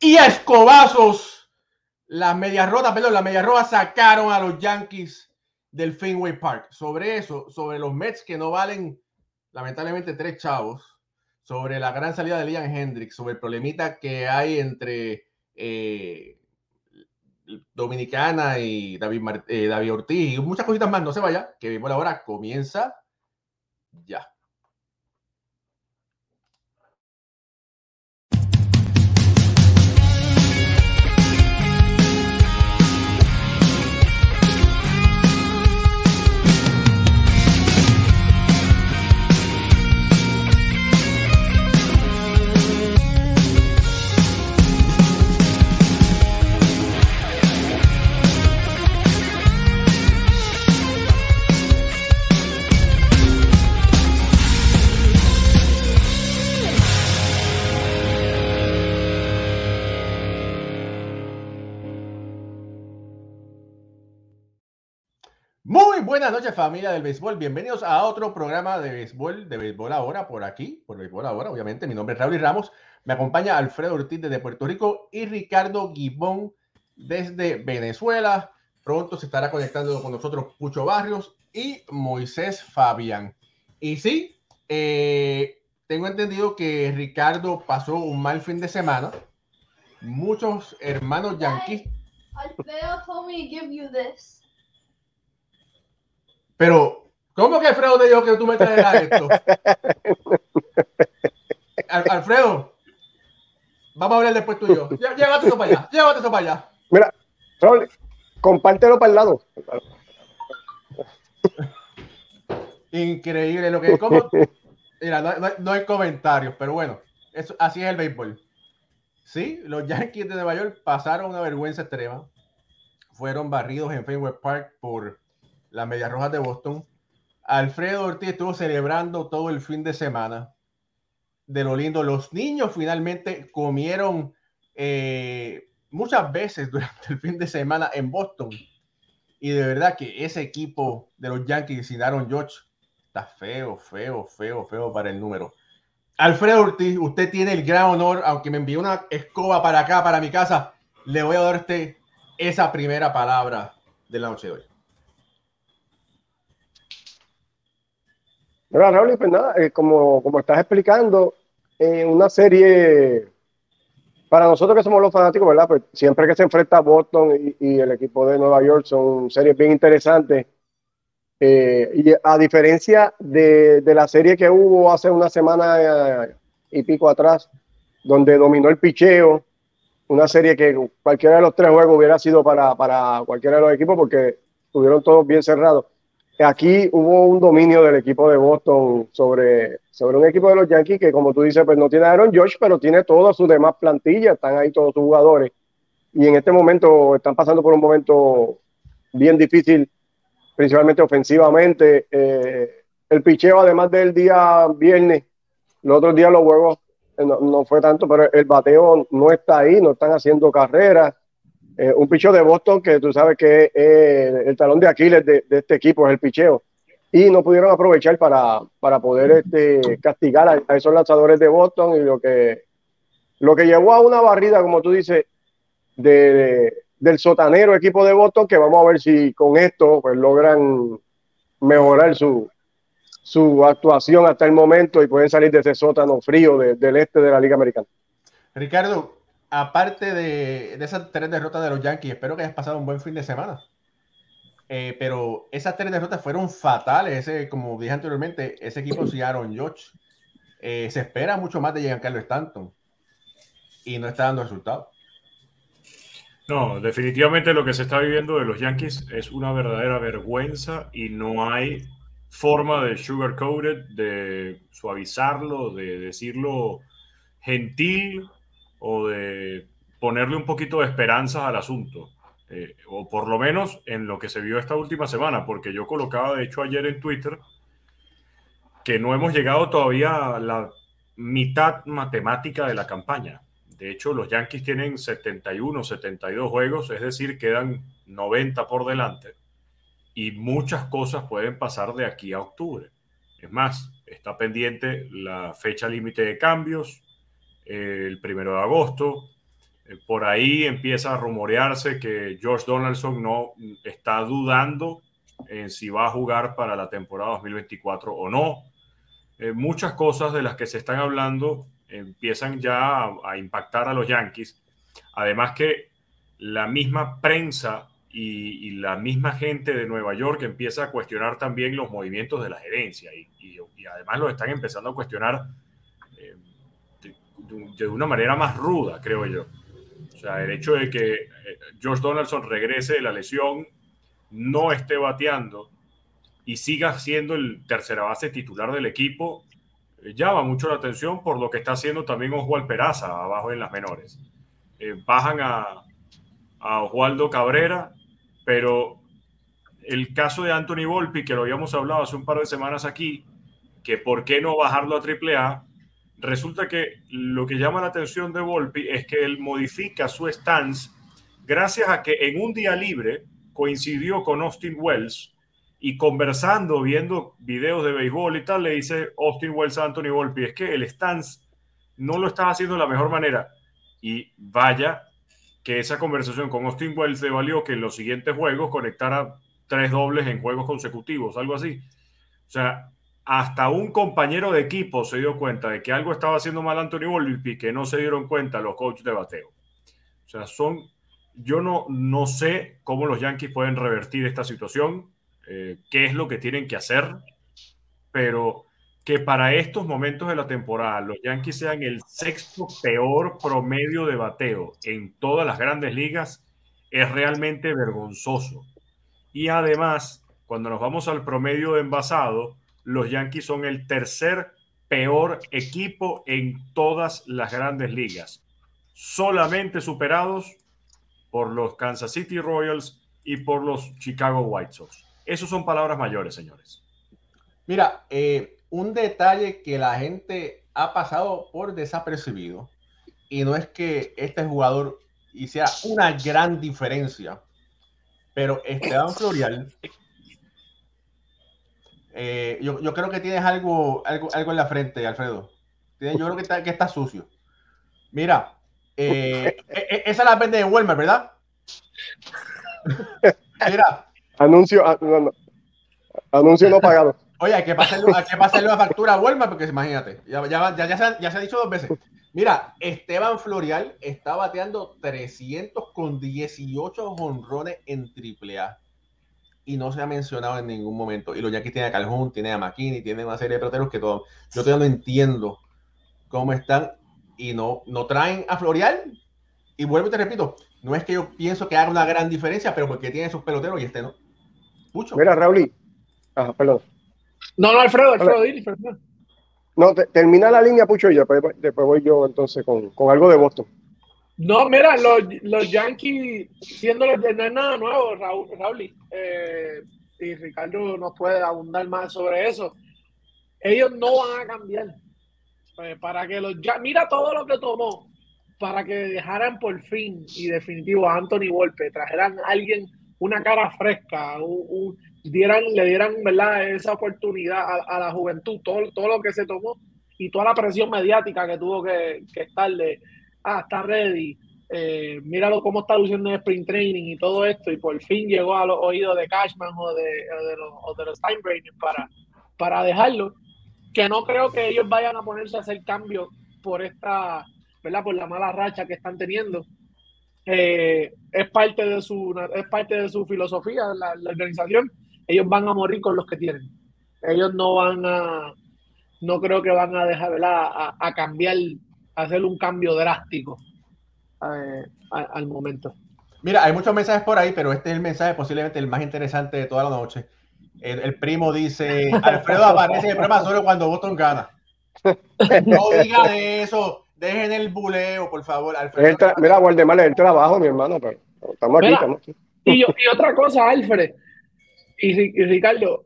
y escobazos las medias rotas, perdón, las medias rojas sacaron a los Yankees del Fenway Park. Sobre eso, sobre los Mets que no valen lamentablemente tres chavos, sobre la gran salida de Liam Hendricks, sobre el problemita que hay entre eh, Dominicana y David, eh, David Ortiz y muchas cositas más. No se vaya, que por ahora comienza ya. Buenas noches familia del béisbol, bienvenidos a otro programa de béisbol, de béisbol ahora, por aquí, por béisbol ahora, obviamente, mi nombre es Raúl Ramos, me acompaña Alfredo Ortiz desde Puerto Rico y Ricardo Guibón desde Venezuela, pronto se estará conectando con nosotros Pucho Barrios y Moisés Fabián. Y sí, eh, tengo entendido que Ricardo pasó un mal fin de semana, muchos hermanos yanquis. Alfredo told me to give you this. Pero, ¿cómo que Alfredo te dijo que tú me traerás esto? Alfredo, vamos a hablar después tú y yo. Llévate eso para allá, llévate eso para allá. Mira, Raúl, compártelo para el lado. Increíble lo que. Mira, no, no, hay comentarios, pero bueno, eso, así es el béisbol. Sí, los Yankees de Nueva York pasaron una vergüenza extrema. Fueron barridos en Fenway Park por las Medias Rojas de Boston. Alfredo Ortiz estuvo celebrando todo el fin de semana de lo lindo. Los niños finalmente comieron eh, muchas veces durante el fin de semana en Boston. Y de verdad que ese equipo de los Yankees sin Aaron George está feo, feo, feo, feo para el número. Alfredo Ortiz, usted tiene el gran honor, aunque me envió una escoba para acá, para mi casa, le voy a dar usted esa primera palabra de la noche de hoy. Mira, Raúl, pues nada, eh, como, estás explicando, en una serie, para nosotros que somos los fanáticos. Pues siempre que se enfrenta Boston y, el equipo de Nueva York son series bien interesantes. Eh, y a diferencia de, de, la serie que hubo hace una semana eh, y pico atrás, donde dominó el picheo, una serie que cualquiera de los tres juegos hubiera sido para, para cualquiera de los equipos porque estuvieron todos bien cerrados aquí hubo un dominio del equipo de Boston sobre, sobre un equipo de los Yankees que, como tú dices, pues no tiene a Aaron Josh, pero tiene todas sus demás plantillas, están ahí todos sus jugadores. Y en este momento están pasando por un momento bien difícil, principalmente ofensivamente. Eh, el picheo, además del día viernes, los otros días los juegos eh, no, no, fue tanto, pero el bateo no está ahí, no están haciendo carreras. Eh, un picheo de Boston que tú sabes que es el talón de Aquiles de, este equipo, es el picheo. Y no pudieron aprovechar para, para poder este, castigar a, esos lanzadores de Boston y lo que, lo que llevó a una barrida, como tú dices, de, del sotanero equipo de Boston, que vamos a ver si con esto pues, logran mejorar su, su actuación hasta el momento y pueden salir de ese sótano frío del este de la Liga Americana. Ricardo, aparte de, esas tres derrotas de los Yankees, espero que hayas pasado un buen fin de semana. Eh, pero esas tres derrotas fueron fatales. Ese, como dije anteriormente, ese equipo sin Aaron George. Eh, se espera mucho más de Giancarlo Stanton y no está dando resultados. No, definitivamente lo que se está viviendo de los Yankees es una verdadera vergüenza y no hay forma de sugarcoated, de suavizarlo, de decirlo gentil o de ponerle un poquito de esperanzas al asunto. Eh, o por lo menos en lo que se vio esta última semana, porque yo colocaba de hecho ayer en Twitter que no hemos llegado todavía a la mitad matemática de la campaña. De hecho, los Yankees tienen 71, 72 juegos, es decir, quedan 90 por delante y muchas cosas pueden pasar de aquí a octubre. Es más, está pendiente la fecha límite de cambios, el primero de agosto. Eh, por ahí empieza a rumorearse que George Donaldson no está dudando en si va a jugar para la temporada 2024 o no. Eh, muchas cosas de las que se están hablando empiezan ya a, impactar a los Yankees. Además que la misma prensa y, la misma gente de Nueva York empieza a cuestionar también los movimientos de la gerencia y, además lo están empezando a cuestionar eh, de, una manera más ruda, creo yo. O sea, el hecho de que eh, George Donaldson regrese de la lesión, no esté bateando y siga siendo el tercera base titular del equipo, eh, llama mucho la atención por lo que está haciendo también Oswald Peraza abajo en las menores. bajan a, a Oswaldo Cabrera, pero el caso de Anthony Volpi, que lo habíamos hablado hace un par de semanas aquí, que por qué no bajarlo a AAA, resulta que lo que llama la atención de Volpi es que él modifica su stance gracias a que en un día libre coincidió con Austin Wells y conversando, viendo videos de béisbol y tal, le dice Austin Wells a Anthony Volpi, es que el stance no lo está haciendo de la mejor manera. Y vaya que esa conversación con Austin Wells le valió que en los siguientes juegos conectara tres dobles en juegos consecutivos, algo así. O sea, hasta un compañero de equipo se dio cuenta de que algo estaba haciendo mal Anthony Volpi que no se dieron cuenta los coaches de bateo. O sea, son, yo no, no sé cómo los Yankees pueden revertir esta situación, eh, qué es lo que tienen que hacer, pero que para estos momentos de la temporada los Yankees sean el sexto peor promedio de bateo en todas las grandes ligas es realmente vergonzoso. Y además, cuando nos vamos al promedio de envasado, los Yankees son el tercer peor equipo en todas las grandes ligas, solamente superados por los Kansas City Royals y por los Chicago White Sox. Esas son palabras mayores, señores. Mira, eh, un detalle que la gente ha pasado por desapercibido y no es que este jugador hiciera una gran diferencia, pero Esteban Florial, eh, yo, yo, creo que tienes algo, algo, algo en la frente, Alfredo. yo creo que está, que está sucio. Mira, eh, e, esa la vende de Walmart, ¿verdad? Mira. Anuncio, ah, anuncio no pagado. Oye, hay que pasarle, hay que pasarle una factura a Walmart, porque imagínate, ya, ya, ya, se ha, ya, se ha, dicho dos veces. Mira, Esteban Florial está bateando 300 con 18 honrones en AAA y no se ha mencionado en ningún momento. Y los Yankees tienen a Calhoun, tienen a McKinney, tienen una serie de peloteros que todo. Yo todavía no entiendo cómo están y no, no traen a Florial. Y vuelvo y te repito, no es que yo pienso que haga una gran diferencia, pero porque tiene esos peloteros y este no. Mucho. Mira, Raúl. Ajá, perdón. No, no, Alfredo, Alfredo, Alfredo. No, termina la línea, Pucho, y después, después voy yo entonces con, con, algo de Boston. No, mira, los, los Yankees, siendo los no es nada nuevo, Raúl, Raúl eh, y Ricardo nos puede abundar más sobre eso. Ellos no van a cambiar. Pues, para que los mira todo lo que tomó para que dejaran por fin y definitivo a Anthony Volpe, trajeran a alguien una cara fresca, un dieran, le dieran ¿verdad? esa oportunidad a, la juventud, todo, todo lo que se tomó y toda la presión mediática que tuvo que, que estar de, ah, está ready, eh, míralo cómo está luciendo en sprint training y todo esto, y por fin llegó a los oídos de Cashman o de, de los, o de los para, para dejarlo, que no creo que ellos vayan a ponerse a hacer cambios por esta, ¿verdad? Por la mala racha que están teniendo. Eh, es parte de su es parte de su filosofía la, la organización ellos van a morir con los que tienen. Ellos no van a, no creo que van a dejar, A, a cambiar, hacer un cambio drástico eh, al momento. Mira, hay muchos mensajes por ahí, pero este es el mensaje posiblemente el más interesante de toda la noche. El, primo dice, Alfredo aparece en el programa solo cuando Boston gana. No diga de eso, dejen el buleo, por favor. Alfredo, mira, Waldemar, el trabajo, mi hermano, pero estamos aquí. estamos aquí. Y, y otra cosa, Alfred, y, Ricardo,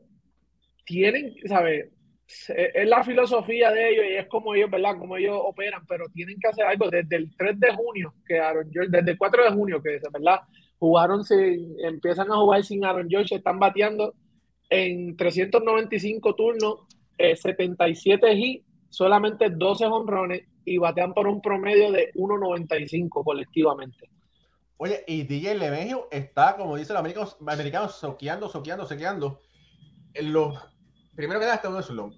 tienen, ¿sabes? Es la filosofía de ellos y es como ellos, ¿verdad? Como ellos operan, pero tienen que hacer algo desde el 3 de junio, que Aaron George, desde el 4 de junio, que ¿verdad? Jugaron, sin, empiezan a jugar sin Aaron George, están bateando en 395 turnos, 77 y solamente 12 honrones y batean por un promedio de 1.95 colectivamente. Oye, y DJ Lemegio está, como dicen los americanos, soqueando, soqueando, soqueando. En los, primero que nada, está un slump.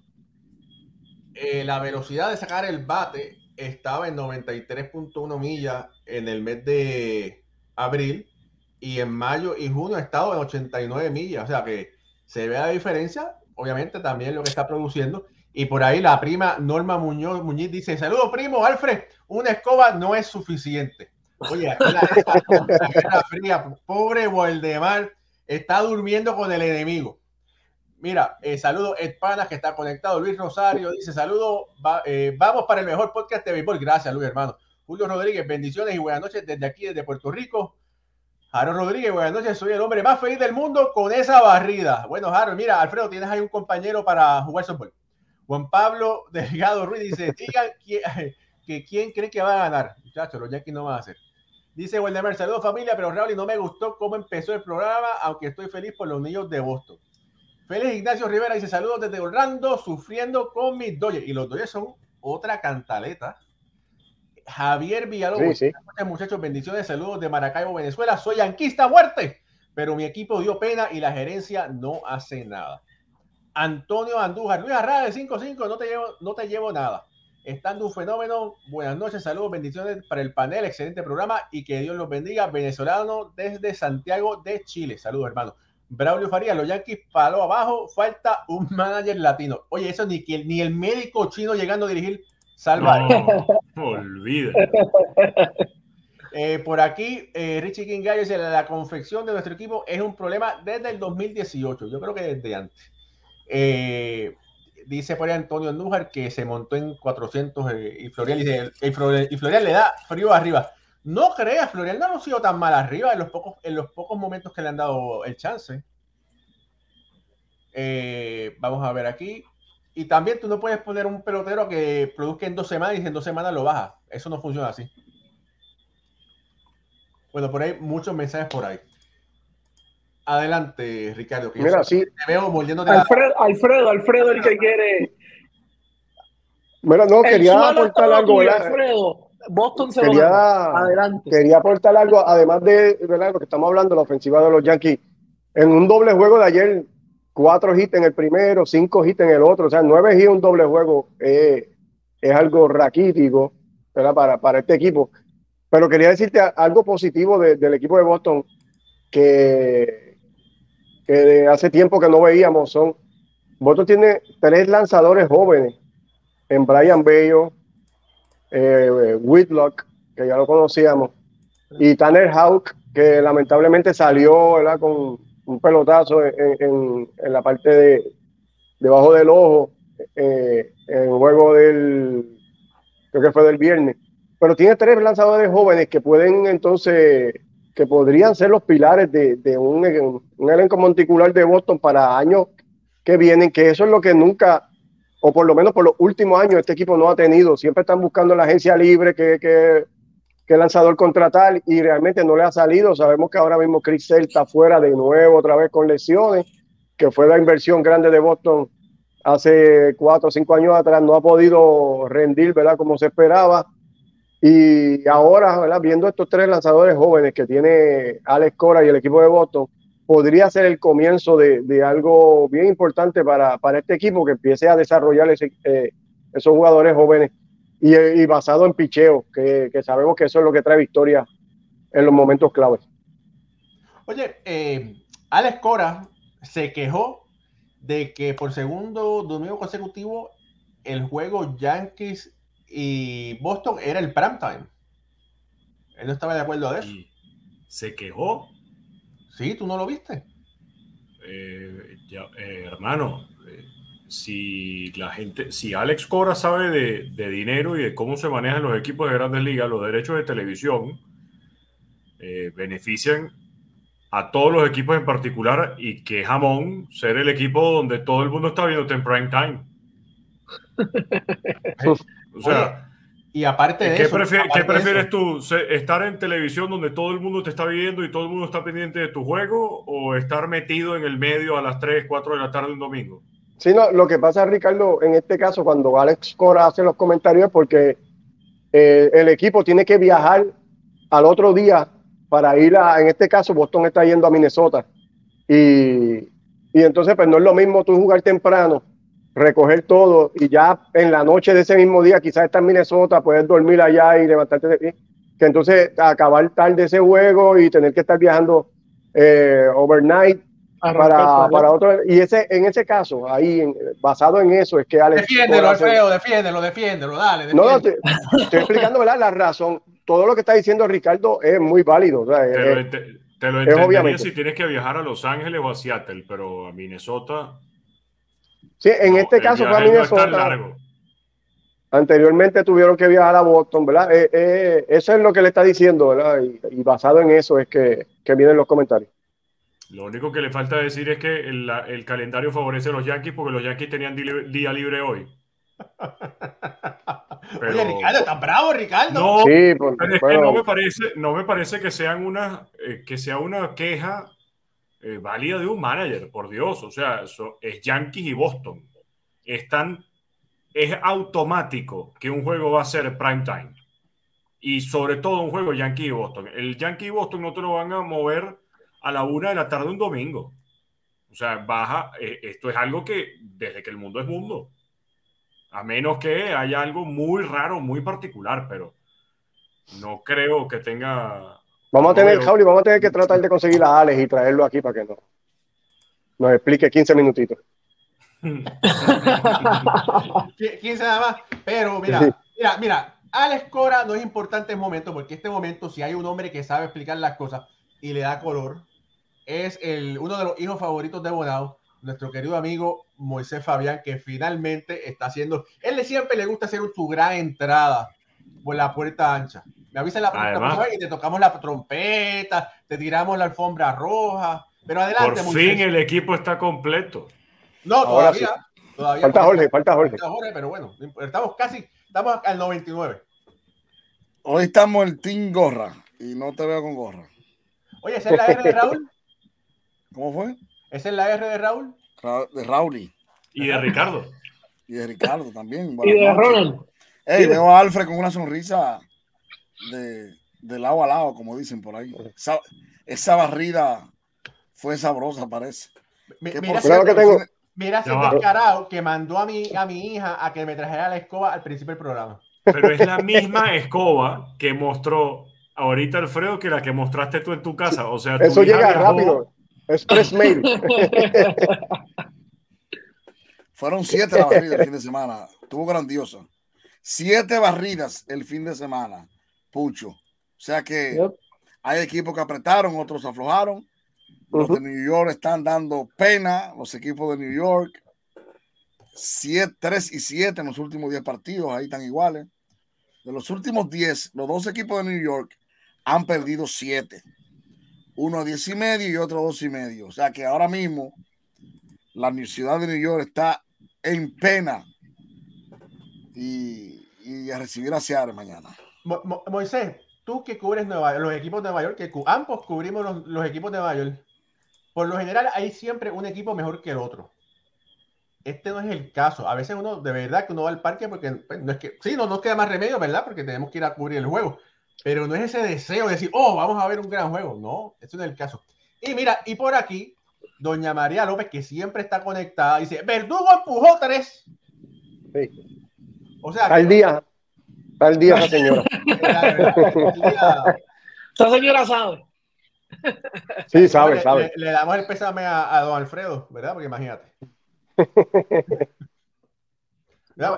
Eh, la velocidad de sacar el bate estaba en 93.1 millas en el mes de abril y en mayo y junio ha estado en 89 millas. O sea que se ve la diferencia, obviamente también lo que está produciendo. Y por ahí la prima Norma Muñoz Muñiz dice: Saludos, primo Alfred, una escoba no es suficiente. Oye, aquí la, la fría, pobre Waldemar, está durmiendo con el enemigo. Mira, eh, saludo Ed que está conectado. Luis Rosario dice: Saludos, va, eh, vamos para el mejor podcast de béisbol. Gracias, Luis, hermano. Julio Rodríguez, bendiciones y buenas noches desde aquí, desde Puerto Rico. Jaro Rodríguez, buenas noches. Soy el hombre más feliz del mundo con esa barrida. Bueno, Jaro, mira, Alfredo, tienes ahí un compañero para jugar softball. Juan Pablo Delgado Ruiz dice: Digan que, que quién cree que va a ganar. Muchachos, los Yankees no van a hacer. Dice Waldemar, saludos familia, pero Raúl no me gustó cómo empezó el programa, aunque estoy feliz por los niños de Boston. Félix Ignacio Rivera dice saludos desde Orlando, sufriendo con mis Dodgers. Y los Dodgers son otra cantaleta. Javier Villalobos, Sí, sí. muchachos, bendiciones, saludos de Maracaibo, Venezuela. Soy yanquista muerte, pero mi equipo dio pena y la gerencia no hace nada. Antonio Andújar, Luis Arrada de 5-5, no te llevo, no te llevo nada. Estando un fenómeno, buenas noches, saludos, bendiciones para el panel, excelente programa y que Dios los bendiga. Venezolano desde Santiago de Chile, saludos hermano. Braulio Farías, los Yankees palo abajo, falta un manager latino. Oye, eso ni, que, ni el médico chino llegando a dirigir salva. No, olvida. Eh, por aquí, eh, Richie King Gallo dice: la, la confección de nuestro equipo es un problema desde el 2018. Yo creo que desde antes. Eh, dice por ahí Antonio Andújar que se montó en 400 eh, y Florian dice: y Florian, y Florian le da frío arriba. No creas, Florian no ha sido tan mal arriba en los pocos, en los pocos momentos que le han dado el chance. Eh, vamos a ver aquí. Y también tú no puedes poner un pelotero que produzca en dos semanas y en dos semanas lo baja. Eso no funciona así. Bueno, por ahí muchos mensajes por ahí. Adelante, Ricardo. Que Mira, sí. Te veo mordiéndote la... Alfredo, Alfredo, Alfredo, el que quiere. Bueno, no, El quería aportar algo. Alfredo. Boston se lo Quería, gana. Adelante. quería aportar algo, además de ¿verdad? lo que estamos hablando, la ofensiva de los Yankees. En un doble juego de ayer, cuatro hits en el primero, cinco hits en el otro, o sea, nueve hits en un doble juego eh, es algo raquítico ¿verdad? Para, para este equipo. Pero quería decirte algo positivo de- del equipo de Boston que, hace tiempo que no veíamos. Son, Boston tiene tres lanzadores jóvenes en Brian Bello, eh, Whitlock, que ya lo conocíamos, y Tanner Houck, que lamentablemente salió con un pelotazo en, la parte de debajo del ojo eh, en el juego del creo que fue del viernes. Pero tiene tres lanzadores jóvenes que pueden entonces, que podrían ser los pilares de, de un, un elenco monticular de Boston para años que vienen, que eso es lo que nunca, o por lo menos por los últimos años, este equipo no ha tenido. Siempre están buscando la agencia libre, que, que, que lanzador contratar, y realmente no le ha salido. Sabemos que ahora mismo Chris Sale está fuera de nuevo, otra vez con lesiones, que fue la inversión grande de Boston hace cuatro o cinco años atrás, no ha podido rendir, ¿verdad? Como se esperaba. Y ahora, ¿verdad? viendo estos tres lanzadores jóvenes que tiene Alex Cora y el equipo de Boston, podría ser el comienzo de, de algo bien importante para, para, este equipo que empiece a desarrollar ese, eh, esos jugadores jóvenes y, y, basado en picheo, que, que, sabemos que eso es lo que trae victoria en los momentos claves. Oye, eh, Alex Cora se quejó de que por segundo domingo consecutivo el juego Yankees y Boston era el prime time. Él no estaba de acuerdo a eso. ¿Y ¿Se quejó? Sí, tú no lo viste. Eh, ya, eh, hermano, eh, si la gente, si Alex Cora sabe de, de, dinero y de cómo se manejan los equipos de grandes ligas, los derechos de televisión eh, benefician a todos los equipos en particular y que jamón ser el equipo donde todo el mundo está viendo en prime time. o sea, y aparte de ¿qué, eso, prefier, aparte ¿qué prefieres eso, tú? ¿Estar en televisión donde todo el mundo te está viendo y todo el mundo está pendiente de tu juego o estar metido en el medio a las 3, 4 de la tarde un domingo? Sí, no, lo que pasa, Ricardo, en este caso, cuando Alex Cora hace los comentarios es porque eh, el equipo tiene que viajar al otro día para ir a, en este caso, Boston está yendo a Minnesota. Y, y entonces, pues no es lo mismo tú jugar temprano, recoger todo y ya en la noche de ese mismo día, quizás estar en Minnesota, puedes dormir allá y levantarte de pie. Que entonces acabar tarde ese juego y tener que estar viajando eh, overnight para, para otro. Y ese, en ese caso, ahí, en- basado en eso, es que Alex. Defiéndelo, Alfredo, defiéndelo, defiéndelo, dale. No, no, defiéndelo. te- estoy explicando ¿verdad? la razón. Todo lo que está diciendo Ricardo es muy válido. o sea, Te lo, te lo entendería obviamente. si tienes que viajar a Los Ángeles o a Seattle, pero a Minnesota. Sí, en no, este caso fue a viaje no es tan Minnesota. largo. Anteriormente tuvieron que viajar a Boston, ¿verdad? Eh, eh, eso es lo que le está diciendo, ¿verdad? Y, y basado en eso es que, que vienen los comentarios. Lo único que le falta decir es que el, calendario favorece a los Yankees porque los Yankees tenían di- día libre hoy. Pero- Oye, Ricardo, ¿estás bravo, Ricardo? No, Sí, pues, pero es que no me parece, no me parece que sean una, eh, que sea una queja eh, válida de un manager, por Dios. O sea, eso es Yankees y Boston. Están, es automático que un juego va a ser prime time. Y sobre todo un juego Yankee y Boston. El Yankee y Boston no te lo van a mover a la una de la tarde un domingo. O sea, baja, eh, esto es algo que desde que el mundo es mundo. A menos que haya algo muy raro, muy particular, pero no creo que tenga. Vamos a tener. Jauli, vamos a tener que tratar de conseguir a Alex y traerlo aquí para que nos, nos explique 15 minutitos. Qui- 15 nada más. Pero mira, mira, mira, Alex Cora no es importante en momento, porque este momento, si hay un hombre que sabe explicar las cosas y le da color, es el, uno de los hijos favoritos de Bonao, nuestro querido amigo Moisés Fabián, que finalmente está haciendo. Él siempre le gusta hacer su gran entrada por la puerta ancha. Me avisa la próxima y te tocamos la trompeta, te tiramos la alfombra roja. Pero adelante, Por Moisés. fin el equipo está completo. No, Ahora todavía. todavía Falta Jorge, falta Jorge. Falta Jorge, pero bueno, estamos casi, estamos al 99. Hoy estamos el Team Gorra y no te veo con gorra. Oye, ¿esa es la R de Raúl? ¿Cómo fue? ¿Esa es la R de Raúl? Ra- De Rauli Y de Ricardo. y de Ricardo también. Y de. Ronald. Ey, veo a Alfred con una sonrisa de, de lado a lado, como dicen por ahí. Esa, esa barrida fue sabrosa, parece. Mi- ¿Qué Mira, que tengo. mira descarado que mandó a mi, a mi hija a que me trajera la escoba al principio del programa. Pero es la misma escoba que mostró ahorita Alfredo que la que mostraste tú en tu casa. O sea, Eso llega viajó- rápido. Express Mail. Fueron siete las barridas el fin de semana. Estuvo grandiosa. Siete barridas el fin de semana, Pucho. O sea que Yep. hay equipos que apretaron, otros aflojaron. Los de New York están dando pena, los equipos de New York. 3 y 7 en los últimos 10 partidos, ahí están iguales. De los últimos 10, los dos equipos de New York han perdido 7. Uno a 10 y medio y otro a 2 y medio. O sea que ahora mismo la ciudad de New York está en pena y, y a recibir a Seattle mañana. Mo- Mo- Moisés, tú que cubres Nueva- los equipos de Nueva York, que ambos cubrimos los, los equipos de Nueva York, por lo general hay siempre un equipo mejor que el otro. Este no es el caso. A veces uno, de verdad, que uno va al parque porque pues, no es que, sí, no nos queda más remedio, ¿verdad? Porque tenemos que ir a cubrir el juego. Pero no es ese deseo de decir, oh, vamos a ver un gran juego. No, ese no es el caso. Y mira, y por aquí, doña María López, que siempre está conectada, dice, Verdugo empujó tres. Sí. O sea, Al día. Al día esa señora. Esta señora sabe. Sí, sabe, le, sabe. Le, le damos el pésame a, a don Alfredo, ¿verdad? Porque imagínate.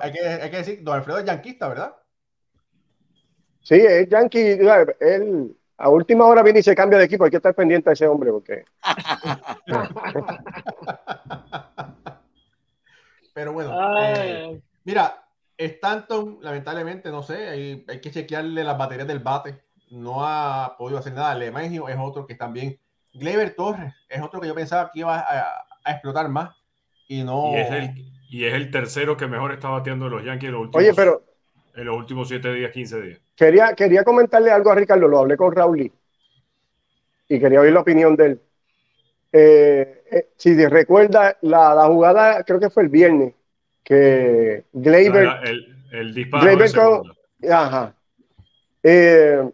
Hay, que, hay que decir, don Alfredo es yanquista, ¿verdad? Sí, es Yankee. ¿sabes? Él a última hora viene y se cambia de equipo. Hay que estar pendiente a ese hombre porque Pero bueno, eh, mira, Stanton, lamentablemente, no sé, hay, hay que chequearle las baterías del bate. No ha podido hacer nada. Lemagio es otro que también. Gleyber Torres es otro que yo pensaba que iba a, a explotar más. Y no. Y es, el, y es el tercero que mejor está bateando de los Yankees en los últimos, Oye, pero en los últimos 7 días, 15 días. quería, quería comentarle algo a Ricardo. Lo hablé con Raúl y quería oír la opinión de él. Eh, eh, si recuerda la, la jugada, creo que fue el viernes, que Gleyber La- el, el disparo Gleyber. Ajá. Eh,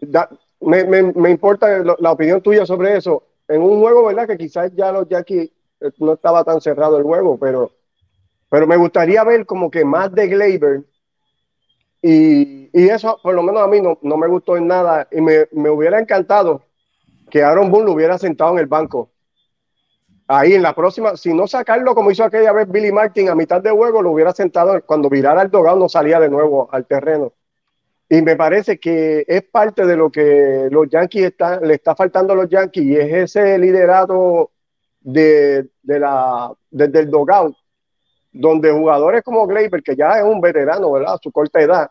da- me, me- me importa la opinión tuya sobre eso. En un juego, ¿verdad? Que quizás ya los Yankees eh, no estaba tan cerrado el juego, pero, pero me gustaría ver como que más de Gleyber. Y, y eso, por lo menos a mí, no, no me gustó en nada. Y me, me hubiera encantado que Aaron Boone lo hubiera sentado en el banco. Ahí en la próxima, si no sacarlo como hizo aquella vez Billy Martin a mitad de juego, lo hubiera sentado cuando virara el dogado, no salía de nuevo al terreno. Y me parece que es parte de lo que los Yankees están, le está faltando a los Yankees y es ese liderato de, de la, desde el dogout, donde jugadores como Gleyber, que ya es un veterano, ¿verdad? A su corta edad,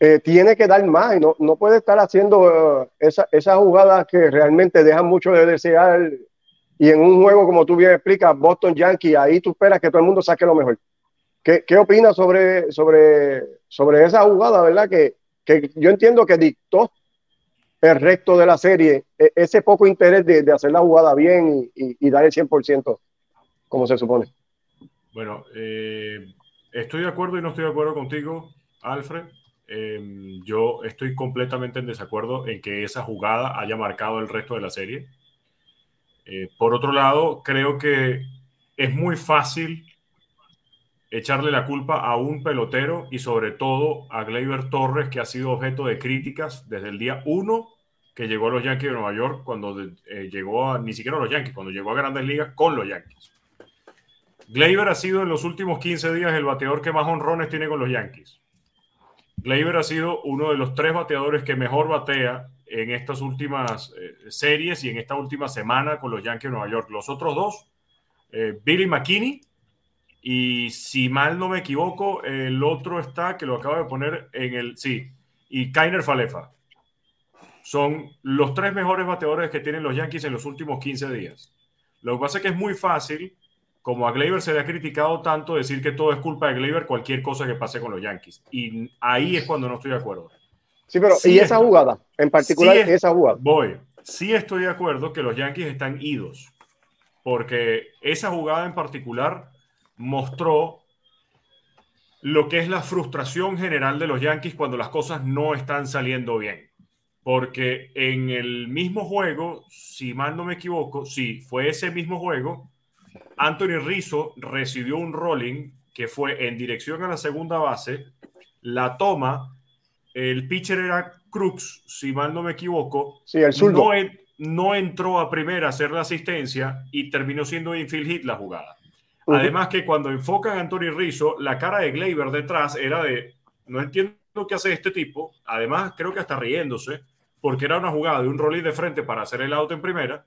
eh, tiene que dar más y no, no puede estar haciendo eh, esa- esas jugadas que realmente dejan mucho de desear. Y en un juego, como tú bien explicas, Boston Yankees, ahí tú esperas que todo el mundo saque lo mejor. ¿Qué, qué opinas sobre, sobre, sobre esa jugada, verdad? Que, que yo entiendo que dictó el resto de la serie e- ese poco interés de, de hacer la jugada bien y, y- y dar el 100%, como se supone. Bueno, eh, estoy de acuerdo y no estoy de acuerdo contigo, Alfred. Eh, yo estoy completamente en desacuerdo en que esa jugada haya marcado el resto de la serie. Eh, por otro lado, creo que es muy fácil echarle la culpa a un pelotero y sobre todo a Gleyber Torres, que ha sido objeto de críticas desde el día uno que llegó a los Yankees de Nueva York, cuando eh, llegó a, ni siquiera a los Yankees, cuando llegó a Grandes Ligas con los Yankees. Gleyber ha sido en los últimos 15 días el bateador que más honrones tiene con los Yankees. Gleyber ha sido uno de los tres bateadores que mejor batea en estas últimas eh, series y en esta última semana con los Yankees de Nueva York. Los otros dos, eh, Billy McKinney y si mal no me equivoco, el otro está, que lo acabo de poner en el, sí, y Kainer Falefa. Son los tres mejores bateadores que tienen los Yankees en los últimos 15 días. Lo que pasa es que es muy fácil como a Gleyber se le ha criticado tanto decir que todo es culpa de Gleyber, cualquier cosa que pase con los Yankees. Y ahí es cuando no estoy de acuerdo. Sí, pero Sí y esa jugada, en particular sí esa jugada. Voy. Sí estoy de acuerdo que los Yankees están idos, porque esa jugada en particular mostró lo que es la frustración general de los Yankees cuando las cosas no están saliendo bien. Porque en el mismo juego, si mal no me equivoco, sí, fue ese mismo juego, Anthony Rizzo recibió un rolling que fue en dirección a la segunda base, la toma, el pitcher era Cruz, si mal no me equivoco, Sí, el zurdo. no, en- no entró a primera a hacer la asistencia y terminó siendo infield hit la jugada. Además que cuando enfocan a Anthony Rizzo, la cara de Gleyber detrás era de, no entiendo qué hace este tipo, además creo que hasta riéndose, porque era una jugada de un rolling de frente para hacer el out en primera,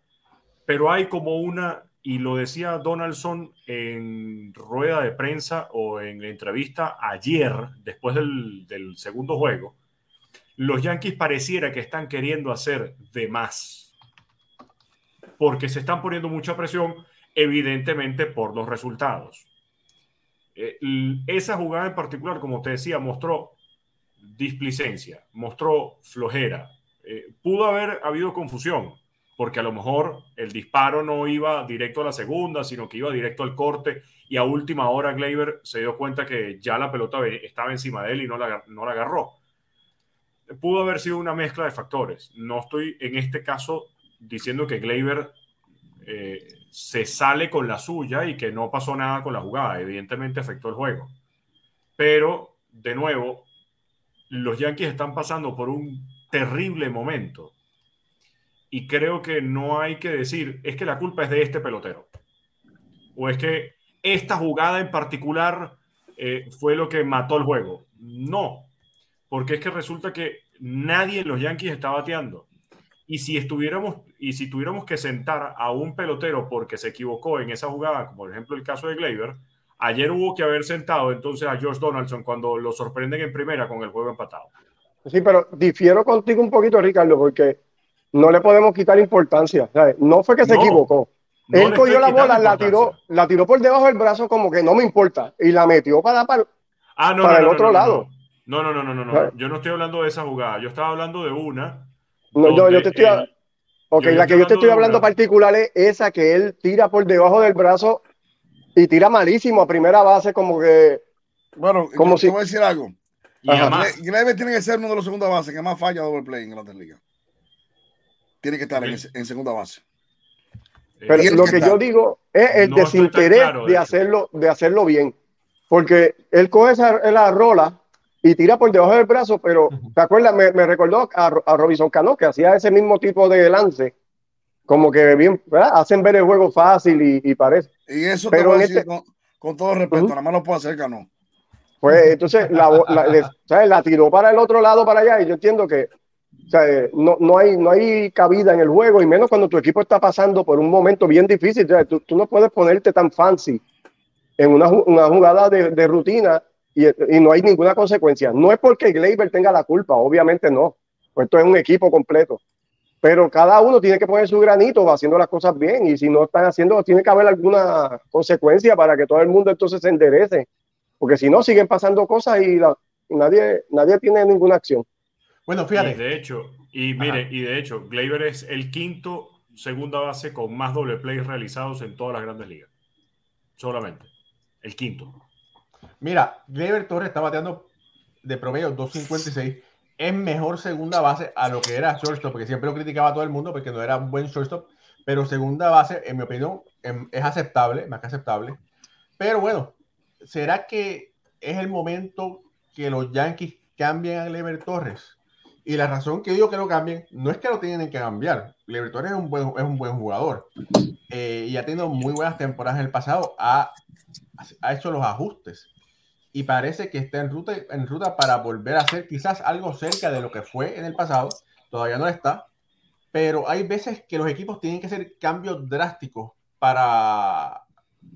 pero hay como una, y lo decía Donaldson en rueda de prensa o en entrevista ayer, después del, del segundo juego, los Yankees pareciera que están queriendo hacer de más, porque se están poniendo mucha presión, evidentemente por los resultados. Eh, esa jugada en particular, como te decía, mostró displicencia, mostró flojera. Eh, pudo haber habido confusión, porque a lo mejor el disparo no iba directo a la segunda, sino que iba directo al corte y a última hora Gleyber se dio cuenta que ya la pelota estaba encima de él y no la, no la agarró. Pudo haber sido una mezcla de factores. No estoy en este caso diciendo que Gleyber eh, se sale con la suya y que no pasó nada con la jugada. Evidentemente afectó el juego. Pero, de nuevo, los Yankees están pasando por un terrible momento. Y creo que no hay que decir, es que la culpa es de este pelotero. O es que esta jugada en particular eh, fue lo que mató el juego. No, porque es que resulta que nadie en los Yankees está bateando. Y si estuviéramos, y si tuviéramos que sentar a un pelotero porque se equivocó en esa jugada, como por ejemplo el caso de Gleyber, ayer hubo que haber sentado entonces a George Donaldson cuando lo sorprenden en primera con el juego empatado. Sí, pero difiero contigo un poquito, Ricardo, porque no le podemos quitar importancia. ¿sabes? No fue que se No, equivocó. No Él cogió la bola, la tiró, la tiró por debajo del brazo como que no me importa y la metió para, para Ah, no, para el otro lado. No, no, no, no, no, no. ¿Sabes? Yo no estoy hablando de esa jugada. Yo estaba hablando de una. No, yo, donde yo te estoy, el- ok, yo- la que yo te estoy hablando particular es esa que él tira por debajo del brazo y tira malísimo a primera base como que Bueno, Como yo si- te voy a decir algo. Y además, tiene que ser uno de los segunda bases que más falla doble play en la liga. Tiene que estar en, segunda base. Pero Tiene lo que yo digo es el No desinterés claro de hacerlo, de hacerlo bien. Porque él coge esa la rola y tira por debajo del brazo, pero. ¿te acuerdas? Me, me recordó a, a Robinson Cano que hacía ese mismo tipo de lance. Como que bien, ¿verdad? Hacen ver el juego fácil y, y parece. Y eso Pero te voy a en decir este- con, con todo respeto, Ujú. nada más lo puede hacer Cano. Pues entonces la, la- le- ¿sabes? la tiró para el otro lado, para allá, y yo entiendo que o sea, eh, no, no, hay, no hay cabida en el juego, y menos cuando tu equipo está pasando por un momento bien difícil. O sea, tú, tú no puedes ponerte tan fancy en una, una jugada de, de rutina y, y no hay ninguna consecuencia. No es porque Gleyber tenga la culpa, obviamente no. Pues esto es un equipo completo. Pero cada uno tiene que poner su granito haciendo las cosas bien, y si no están haciendo, tiene que haber alguna consecuencia para que todo el mundo entonces se enderece porque si no siguen pasando cosas y, la- y nadie, nadie tiene ninguna acción. Bueno, y fíjate. de hecho, y mire, y de hecho, Gleyber es el quinto segunda base con más doble plays realizados en todas las grandes ligas. Solamente. El quinto. Mira, Gleyber Torres está bateando de promedio 2.56. Es mejor segunda base a lo que era shortstop, porque siempre lo criticaba a todo el mundo porque no era un buen shortstop. Pero segunda base, en mi opinión, em, es aceptable, más que aceptable. Pero bueno, ¿será que es el momento que los Yankees cambien a Gleyber Torres? Y la razón que digo que lo cambien no es que lo tienen que cambiar. Gleyber Torres es un buen, es un buen jugador eh, y ha tenido muy buenas temporadas en el pasado. Ha, ha hecho los ajustes y parece que está en ruta, en ruta para volver a ser quizás algo cerca de lo que fue en el pasado. Todavía no está, pero hay veces que los equipos tienen que hacer cambios drásticos para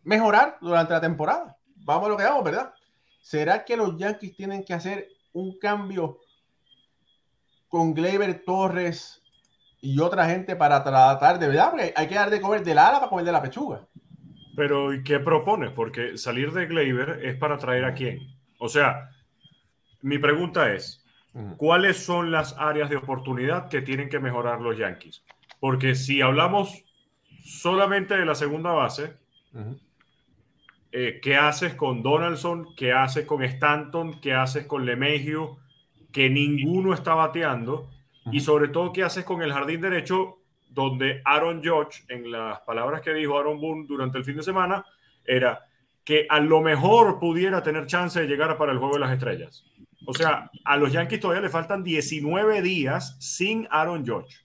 mejorar durante la temporada. Vamos a lo que vamos, ¿verdad? ¿Será que los Yankees tienen que hacer un cambio con Gleyber Torres y otra gente para tratar de verdad? Porque hay que dar de comer de la ala para comer de la pechuga. Pero, ¿y qué propones? Porque salir de Gleyber es para traer a quién. O sea, mi pregunta es. ¿cuáles son las áreas de oportunidad que tienen que mejorar los Yankees? Porque si hablamos solamente de la segunda base, eh, ¿qué haces con Donaldson? ¿Qué haces con Stanton? ¿Qué haces con LeMahieu? Que ninguno está bateando. Y sobre todo, ¿qué haces con el jardín derecho? Donde Aaron Judge, en las palabras que dijo Aaron Boone durante el fin de semana, era que a lo mejor pudiera tener chance de llegar para el juego de las estrellas. O sea, a los Yankees todavía le faltan 19 días sin Aaron Judge.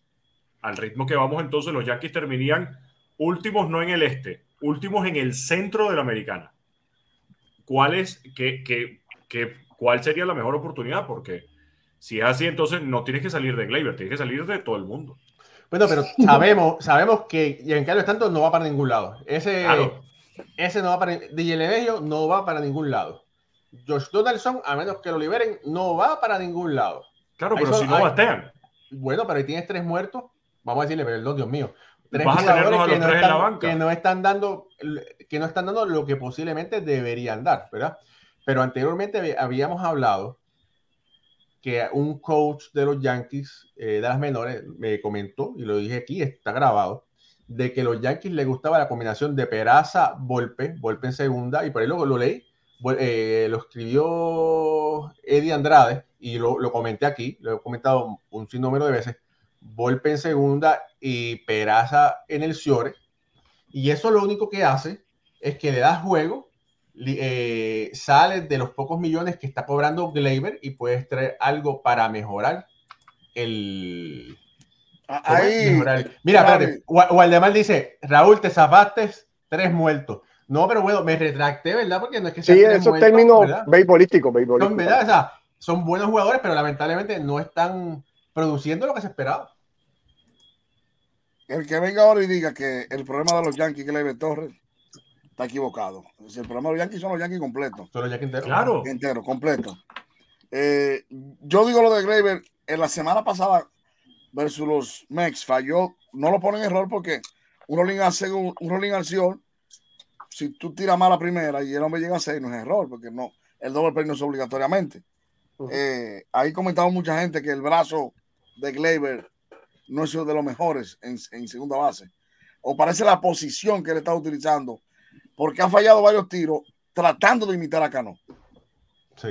Al ritmo que vamos, entonces los Yankees terminarían últimos no en el este, últimos en el centro de la americana. ¿Cuál es, qué, qué- cuál sería la mejor oportunidad? Porque si es así, entonces no tienes que salir de Gleyber, tienes que salir de todo el mundo. Bueno, pero sabemos, sabemos que Giancarlo Stanton no va para ningún lado. Ese, Claro. ese no va para DJ Lemejo no va para ningún lado. Josh Donaldson, a menos que lo liberen, no va para ningún lado. Claro, Ahí pero son- si no batean, Bueno, pero ahí tienes tres muertos. Vamos a decirle, perdón, Dios mío. Tres Vas jugadores a que no, tres en la están, banca. que no están dando, que no están dando lo que posiblemente deberían dar, ¿verdad? Pero anteriormente habí- habíamos hablado que un coach de los Yankees eh, de las menores me comentó, y lo dije aquí, está grabado, de que los Yankees les gustaba la combinación de Peraza, Volpe, Volpe en segunda, y por ahí lo, lo leí, eh, lo escribió Eddie Andrade, y lo, lo comenté aquí, lo he comentado un sinnúmero de veces, Volpe en segunda y Peraza en el Ciore, y eso lo único que hace es que le das juego, eh, sales de los pocos millones que está cobrando Gleyber y puedes traer algo para mejorar el... Ahí, Mejorar- Mira, espérate, Wa- Waldemar dice, Raúl, te zafaste tres muertos. No, pero bueno, me retracté, ¿verdad? Porque no es que sean Sí, esos términos beisbolísticos, Son, beisbolísticos. ¿verdad? O sea, son buenos jugadores, pero lamentablemente no están produciendo lo que se esperaba. El que venga ahora y diga que el problema de los Yankees que le Torres está equivocado. Es el problema de los Yankees son los Yankees completos. Solo ya Quintero. claro. Entero, completo. Eh, yo digo lo de Graver, en la semana pasada versus los Mex falló, no lo ponen en error porque un rolling al segundo, un rolling al Sion, si tú tiras mal la primera y el hombre llega a 6, no es error, porque no, el doble play no es obligatoriamente. Ujú. Eh, ahí comentaba mucha gente que el brazo de Gleyber no es uno de los mejores en, en segunda base. O parece la posición que él está utilizando, porque ha fallado varios tiros tratando de imitar a Cano. Sí.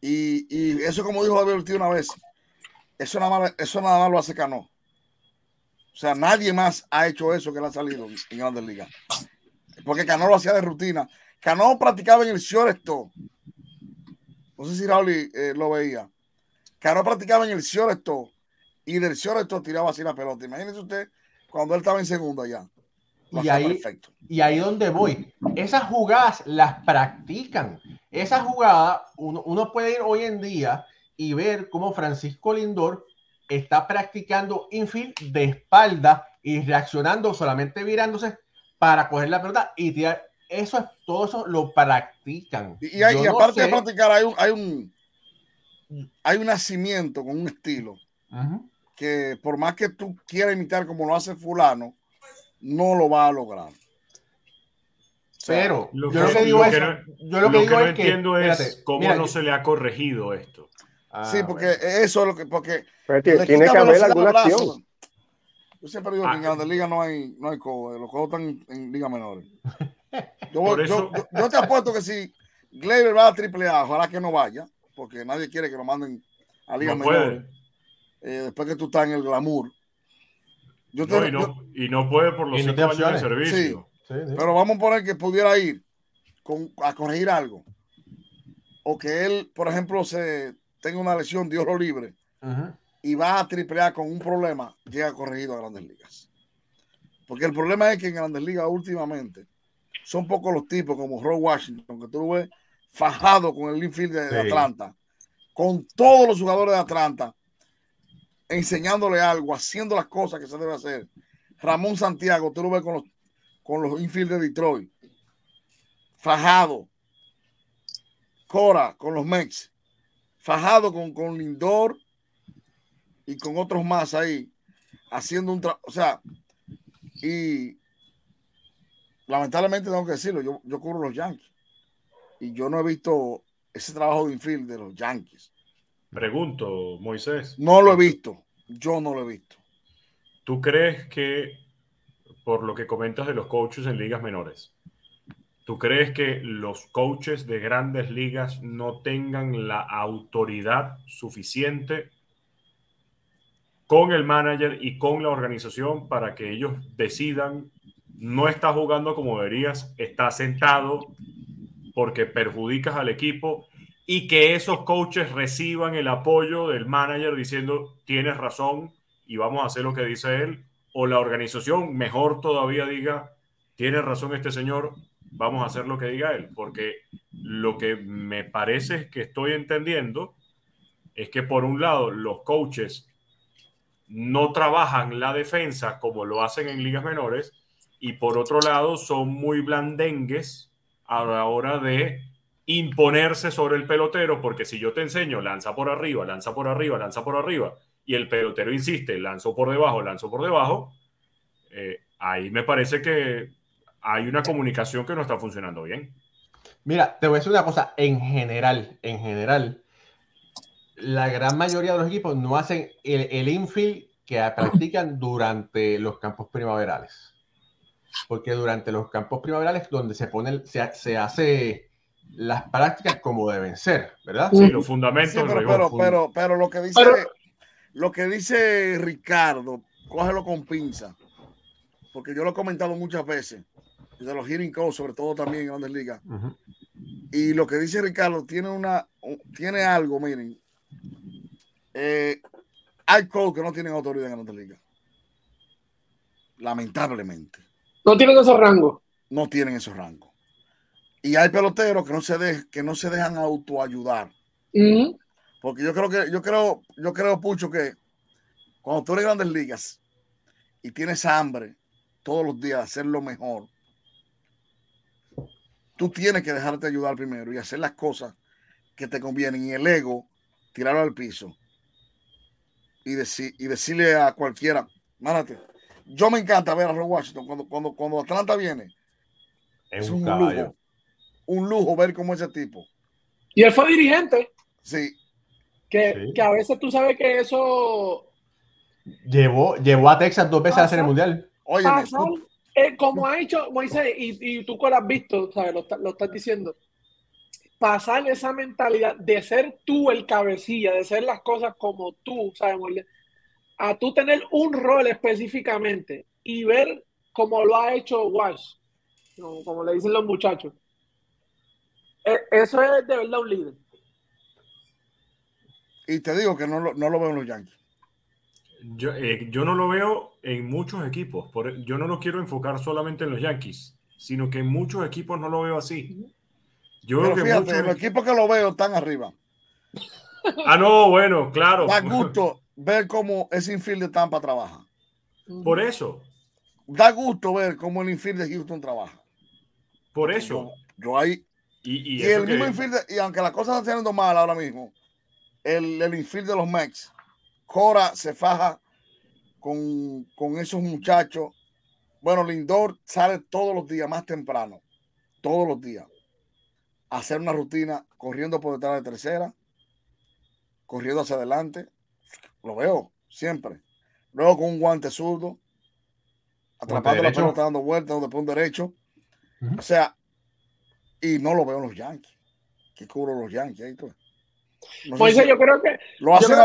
Y, y eso, como dijo David Ortiz una vez, eso nada, más, eso nada más lo hace Cano. O sea, nadie más ha hecho eso que le ha salido en Grandes Ligas. Porque Cano lo hacía de rutina. Cano practicaba en el shortstop. No sé si Raúl eh, lo veía. Cano practicaba en el shortstop y del shortstop tiraba así la pelota. Imagínese usted cuando él estaba en segunda ya. Lo Y ahí, perfecto. y ahí donde voy. Esas jugadas las practican. Esas jugadas, uno, uno puede ir hoy en día y ver cómo Francisco Lindor está practicando infield de espalda y reaccionando solamente virándose para coger la pelota y tirar. Eso es todo eso lo practican. Y, hay- no aparte de practicar, hay un, hay un hay un nacimiento con un estilo que por más que tú quieras imitar como lo hace fulano, no lo va a lograr. Pero Lo yo lo que- digo lo es, que no- yo Lo lo que que, digo no es que, entiendo es espérate, cómo mira, no yo- se le ha corregido esto. Ah, sí, porque bueno. eso es lo que, porque Pero tiene, que haber alguna acción. Yo siempre digo que en Ah. Grandes Ligas no hay, no hay cojo, los cojos están en ligas menores. Yo, Por voy- eso- yo, yo- yo te apuesto que si Gleyber va a triple A, ojalá que no vaya, porque nadie quiere que lo manden a ligas No menores. eh, después que tú estás en el glamour. Yo te- No, y, yo- no, y no puede por los cinco años de servicio. Sí, sí. Pero vamos a poner que pudiera ir con, a corregir algo. O que él, por ejemplo, se tenga una lesión, Dios lo libre, y va a triple A con un problema, llega corregido a grandes ligas. Porque el problema es que en grandes ligas últimamente son pocos los tipos como Roy Washington, que tú lo ves fajado con el infield de. Atlanta, con todos los jugadores de Atlanta, enseñándole algo, haciendo las cosas que se debe hacer. Ramón Santiago, tú lo ves con los, con los infield de Detroit, fajado. Cora con los Mex, fajado con, con Lindor y con otros más ahí, haciendo un trabajo, o sea, y lamentablemente tengo que decirlo, yo, yo cubro los Yankees y yo no he visto ese trabajo de infield de los Yankees. Pregunto, Moisés. No lo he visto, yo no lo he visto. ¿Tú crees que, por lo que comentas de los coaches en ligas menores, ¿tú crees que los coaches de grandes ligas no tengan la autoridad suficiente con el manager y con la organización para que ellos decidan, no está jugando como deberías, está sentado porque perjudicas al equipo y que esos coaches reciban el apoyo del manager diciendo tienes razón y vamos a hacer lo que dice él, o la organización mejor todavía diga tiene razón este señor, vamos a hacer lo que diga él, porque lo que me parece que estoy entendiendo es que por un lado los coaches no trabajan la defensa como lo hacen en ligas menores y por otro lado son muy blandengues a la hora de imponerse sobre el pelotero, porque si yo te enseño lanza por arriba, lanza por arriba, lanza por arriba, y el pelotero insiste, lanzo por debajo, lanzo por debajo, eh, ahí me parece que hay una comunicación que no está funcionando bien. Mira, te voy a decir una cosa, en general, en general, la gran mayoría de los equipos no hacen el, el infield que practican durante los campos primaverales. Porque durante los campos primaverales es donde se pone, se, se hace las prácticas como deben ser, ¿verdad? Sí, los fundamentos Sí, pero, pero, pero, pero lo que dice, Pero- lo que dice Ricardo, cógelo con pinza, porque yo lo he comentado muchas veces, de los hitting coach, sobre todo también en Grandes Ligas, y lo que dice Ricardo tiene una, tiene algo, miren, eh, hay coach que no tienen autoridad en Grandes Ligas, lamentablemente, No tienen esos rangos. no tienen esos rangos, y hay peloteros que no se de- que no se dejan autoayudar. Ujú. Porque yo creo que, yo creo, yo creo, Pucho, que cuando tú eres grandes ligas y tienes hambre todos los días de hacer lo mejor, tú tienes que dejarte ayudar primero y hacer las cosas que te convienen. Y el ego, tirarlo al piso y, deci- y decirle a cualquiera, márate. Yo me encanta ver a Roy Washington cuando, cuando, cuando Atlanta viene. Es Es un un caballo. lujo. Un lujo ver cómo ese tipo. Y él fue dirigente, Sí, que, Sí. que a veces tú sabes que eso Llevó, llevó a Texas dos veces a la Serie. Mundial. oye, eh, como ha hecho Moisés, y, y tú que lo has visto, ¿sabes? Lo, está- lo estás diciendo. pasar esa mentalidad de ser tú el cabecilla, de ser las cosas como tú, sabemos, a tú tener un rol específicamente y ver cómo lo ha hecho Walsh, como, le dicen los muchachos. E, eso es de verdad un líder. Y te digo que no lo, no lo veo en los Yankees. Yo, eh, yo, no lo veo en muchos equipos. Por, yo no lo quiero enfocar solamente en los Yankees, sino que en muchos equipos no lo veo así. Yo Pero fíjate, muchos... los equipos que lo veo están arriba. Ah, no, bueno, claro. Da gusto ver cómo ese infield de Tampa trabaja. Por eso. Da gusto ver cómo el infield de Houston trabaja. Por eso. Yo, ahí. Y, y, el mismo infield, y aunque las cosas están siendo mal ahora mismo, el, el infield de los Mex, Cora se faja con, con esos muchachos. Bueno, Lindor sale todos los días más temprano, todos los días, a hacer una rutina corriendo por detrás de tercera, corriendo hacia adelante. Lo veo siempre. Luego con un guante zurdo, atrapando la pelota, dando vueltas después un derecho. O sea, y no lo veo en los Yankees. ¿Qué cubro los Yankees? Ahí pues yo creo que. Lo hacen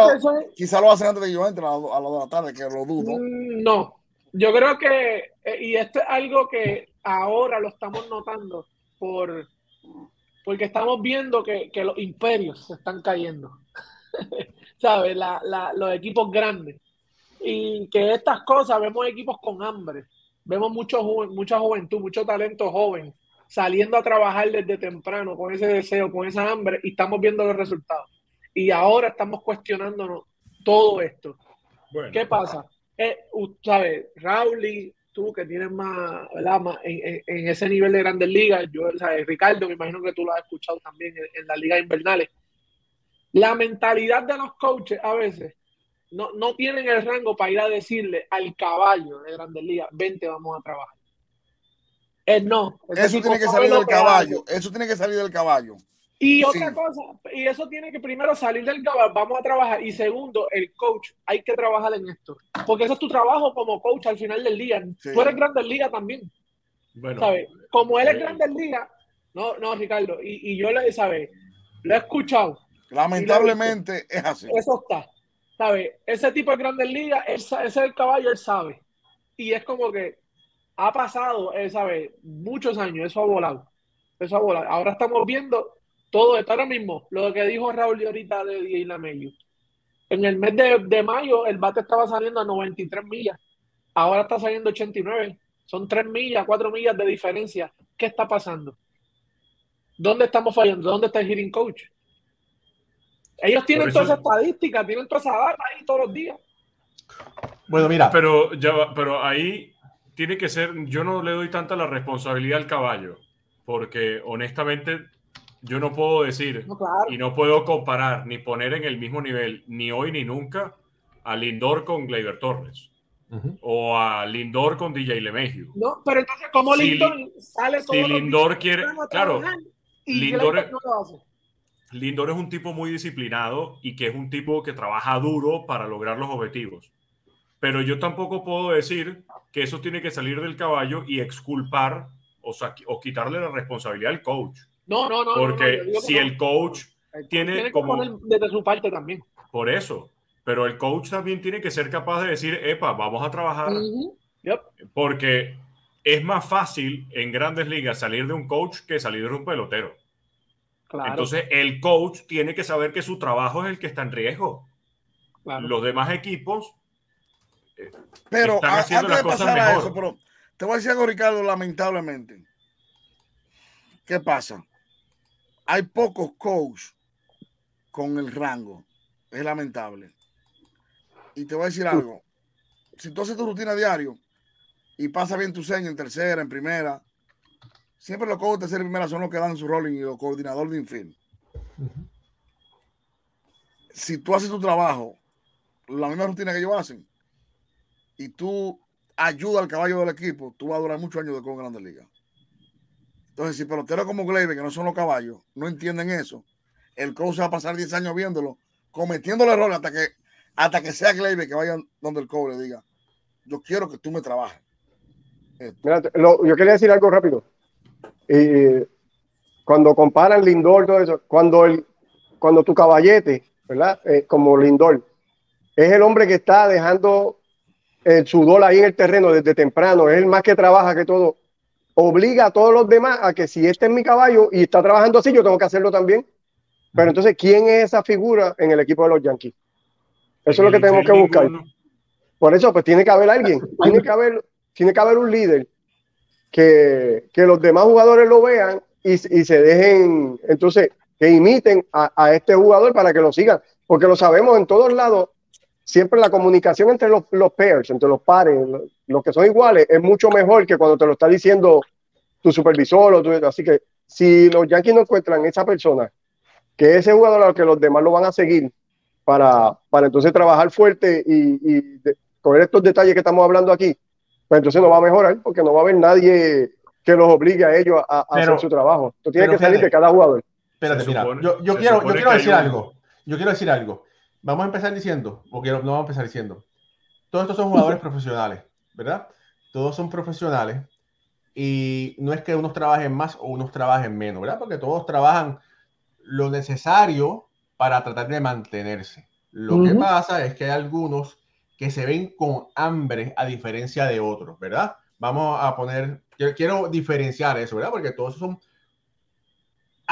Quizá lo hacen antes de que yo entre a, lo de la tarde, que lo dudo. Mm, no. Yo creo que. Eh, y esto es algo que ahora lo estamos notando por. Porque estamos viendo que, que los imperios se están cayendo. ¿Sabes? La, la, los equipos grandes. Y que estas cosas, vemos equipos con hambre. Vemos mucho, mucha juventud, mucho talento joven saliendo a trabajar desde temprano con ese deseo, con esa hambre y estamos viendo los resultados. Y ahora estamos cuestionándonos todo esto. ¿Qué pasa? Eh, ¿Sabes? Raúl, tú que tienes más, en, ese nivel de grandes ligas, yo, ¿sabes? Ricardo, me imagino que tú lo has escuchado también en, en las ligas invernales. La mentalidad de los coaches a veces no, no tienen el rango para ir a decirle al caballo de grandes ligas, vente, vamos a trabajar. Eh, no. Eso tiene que salir del caballo. Eso tiene que salir del caballo. Y otra cosa, y eso tiene que primero salir del caballo, vamos a trabajar. Y segundo, el coach, hay que trabajar en esto. Porque eso es tu trabajo como coach al final del día. Tú eres grande liga también. Bueno, ¿sabes? Como él es eh, grande liga, no, no, Ricardo, y, yo le, ¿sabes? Lo he escuchado. Lamentablemente es así. Eso está. ¿Sabes? Ese tipo de grandes ligas, ese es el caballo, él sabe. Y es como que ha pasado, ¿sabes? Muchos años, eso ha volado. Eso ha volado. Ahora estamos viendo todo esto. Ahora mismo, lo que dijo Raúl de ahorita de DJ Lamello. En el mes de, mayo, el bate estaba saliendo a 93 millas. Ahora está saliendo 89. Son 3 millas, 4 millas de diferencia. ¿Qué está pasando? ¿Dónde estamos fallando? ¿Dónde está el hitting coach? Ellos tienen todas toda esa estadística, tienen toda esa data ahí todos los días. Bueno, mira. Pero, ya, pero ahí tiene que ser, yo no le doy tanta la responsabilidad al caballo, porque honestamente yo no puedo decir y no puedo comparar ni poner en el mismo nivel, ni hoy ni nunca, a Lindor con Gleyber Torres. O a Lindor con DJ LeMahieu. No, pero entonces, ¿cómo Lindor sale todo Si Lindor quiere. Claro, Lindor, Lindor es un tipo muy disciplinado y que es un tipo que trabaja duro para lograr los objetivos. Pero yo tampoco puedo decir que eso tiene que salir del caballo y exculpar o, o quitarle la responsabilidad al coach. No, no, no. Porque si el coach tiene, como... desde su parte también. Por eso. Pero el coach también tiene que ser capaz de decir, epa, vamos a trabajar. Porque es más fácil en grandes ligas salir de un coach que salir de un pelotero. Entonces, el coach tiene que saber que su trabajo es el que está en riesgo. Los demás equipos pero antes de pasar a eso, pero te voy a decir algo, Ricardo, lamentablemente. ¿Qué pasa? Hay pocos coaches con el rango. Es lamentable. Y te voy a decir algo. Si tú haces tu rutina diario y pasa bien tu seña en tercera, en primera, siempre los coaches de tercera y primera son los que dan su rolling y los coordinadores de infield. Si tú haces tu trabajo, la misma rutina que ellos hacen, y tú ayudas al caballo del equipo, tú vas a durar muchos años de con Grandes Ligas. Entonces, si peloteros como Gleyber, que no son los caballos, no entienden eso, el coach va a pasar 10 años viéndolo, cometiendo el error hasta que, hasta que sea Gleyber que vaya donde el coach le diga, yo quiero que tú me trabajes. Mira, yo quería decir algo rápido. cuando comparan Lindor, todo eso, cuando, el, cuando tu caballete, ¿verdad? Eh, como Lindor, es el hombre que está dejando el sudor ahí en el terreno desde temprano, es el más que trabaja que todo, obliga a todos los demás a que si este es mi caballo y está trabajando así, yo tengo que hacerlo también. Pero entonces, ¿quién es esa figura en el equipo de los Yankees? Eso es lo que tenemos que buscar. Por eso, pues tiene que haber alguien, tiene que haber, tiene que haber un líder que, que los demás jugadores lo vean y, y se dejen, entonces, que imiten a, a, este jugador para que lo sigan, porque lo sabemos en todos lados, siempre la comunicación entre los, los pairs, entre los pares, los, que son iguales, es mucho mejor que cuando te lo está diciendo tu supervisor o tu, así que si los Yankees no encuentran esa persona, que ese jugador al que los demás lo van a seguir para, para entonces trabajar fuerte y, y de, con estos detalles que estamos hablando aquí, pues entonces no va a mejorar porque no va a haber nadie que los obligue a ellos a, a pero, hacer su trabajo. Esto tiene que salir de cada jugador. Espérate, mira, supone, yo, yo quiero, yo quiero decir un... algo. Yo quiero decir algo. Vamos a empezar diciendo, o quiero, no vamos a empezar diciendo, todos estos son jugadores profesionales, ¿verdad? Todos son profesionales y no es que unos trabajen más o unos trabajen menos, ¿verdad? Porque todos trabajan lo necesario para tratar de mantenerse. Lo uh -huh. que pasa es que hay algunos que se ven con hambre a diferencia de otros, ¿verdad? Vamos a poner, yo quiero diferenciar eso, ¿verdad? Porque todos son,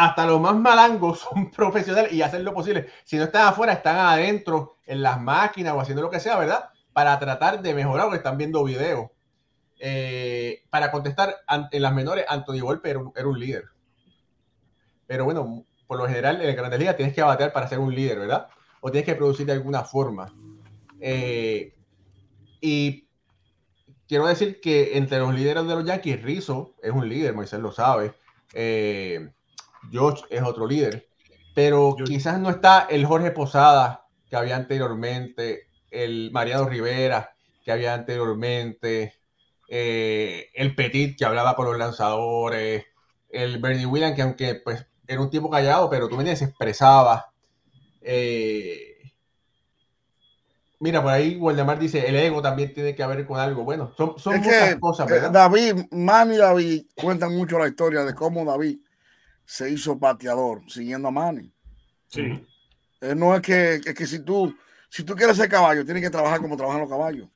hasta los más malangos son profesionales y hacen lo posible. Si no están afuera, están adentro en las máquinas o haciendo lo que sea, ¿verdad? Para tratar de mejorar, porque están viendo videos. Eh, para contestar en las menores, era un, era un líder. Pero bueno, por lo general en el Grandes Ligas tienes que batear para ser un líder, ¿verdad? O tienes que producir de alguna forma. Eh, y quiero decir que entre los líderes de los Yankees, Rizzo es un líder, Moisés lo sabe. Eh, George es otro líder. Pero quizás no está el Jorge Posada que había anteriormente, el Mariano Rivera que había anteriormente, eh, el Petit que hablaba por los lanzadores, el Bernie Williams que aunque pues era un tipo callado, pero tú me se expresaba. Eh, Mira, por ahí Waldemar dice, el ego también tiene que ver con algo. Bueno, son, muchas que, cosas, ¿verdad? David, Manny y David cuentan mucho la historia de cómo David se hizo bateador siguiendo a Manny. Sí. Eh, no es que, es que si tú si tú quieres ser caballo, tienes que trabajar como trabajan los caballos.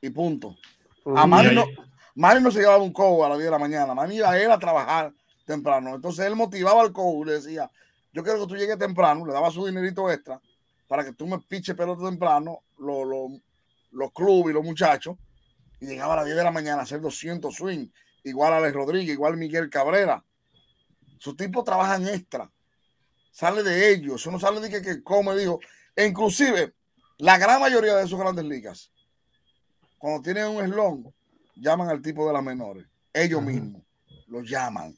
Y punto. A Manny no, Manny no se llevaba un cojo a las 10 de la mañana. Manny iba a él a trabajar temprano. Entonces él motivaba al cojo y le decía, yo quiero que tú llegues temprano, le daba su dinerito extra para que tú me piches pelota temprano, los, los, los clubes y los muchachos, y llegaba a las 10 de la mañana a hacer 200 swing, igual a Alex Rodríguez, igual Miguel Cabrera. Sus tipos trabajan extra. Sale de ellos, eso no sale de que, que come, dijo. E inclusive, la gran mayoría de esos grandes ligas, cuando tienen un eslón, llaman al tipo de las menores. Ellos mismos los llaman.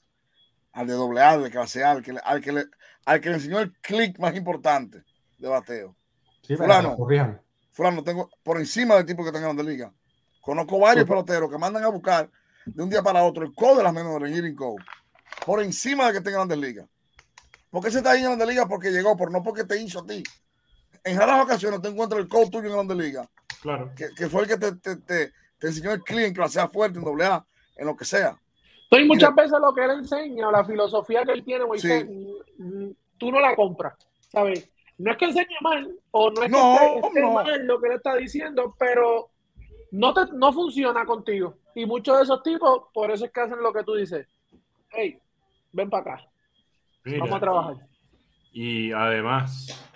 Al de doble A, al de clase A, al que, al que, le, al que le enseñó el clic más importante de bateo. Sí, fulano, fulano, tengo por encima del tipo que tenga en la liga. Conozco varios peloteros que mandan a buscar de un día para otro el code de las menores en Code. Por encima de que tenga grandes ligas. ¿Por qué se está ahí en grandes ligas? Porque llegó, por no porque te hizo a ti. En raras ocasiones te encuentras el code tuyo en grandes ligas. Claro. Que, que, fue el que te, te, te, te enseñó el cliente en clase A fuerte, en doble A, en lo que sea. Entonces, muchas veces lo que él enseña, la filosofía que él tiene, Moisés, sí. tú no la compras, ¿sabes? no es que enseñe mal o no es no, que esté, esté no. mal lo que él está diciendo, pero no, te, no funciona contigo. Y muchos de esos tipos, por eso es que hacen lo que tú dices. Hey, ven para acá. Mira, Vamos a trabajar. Y además,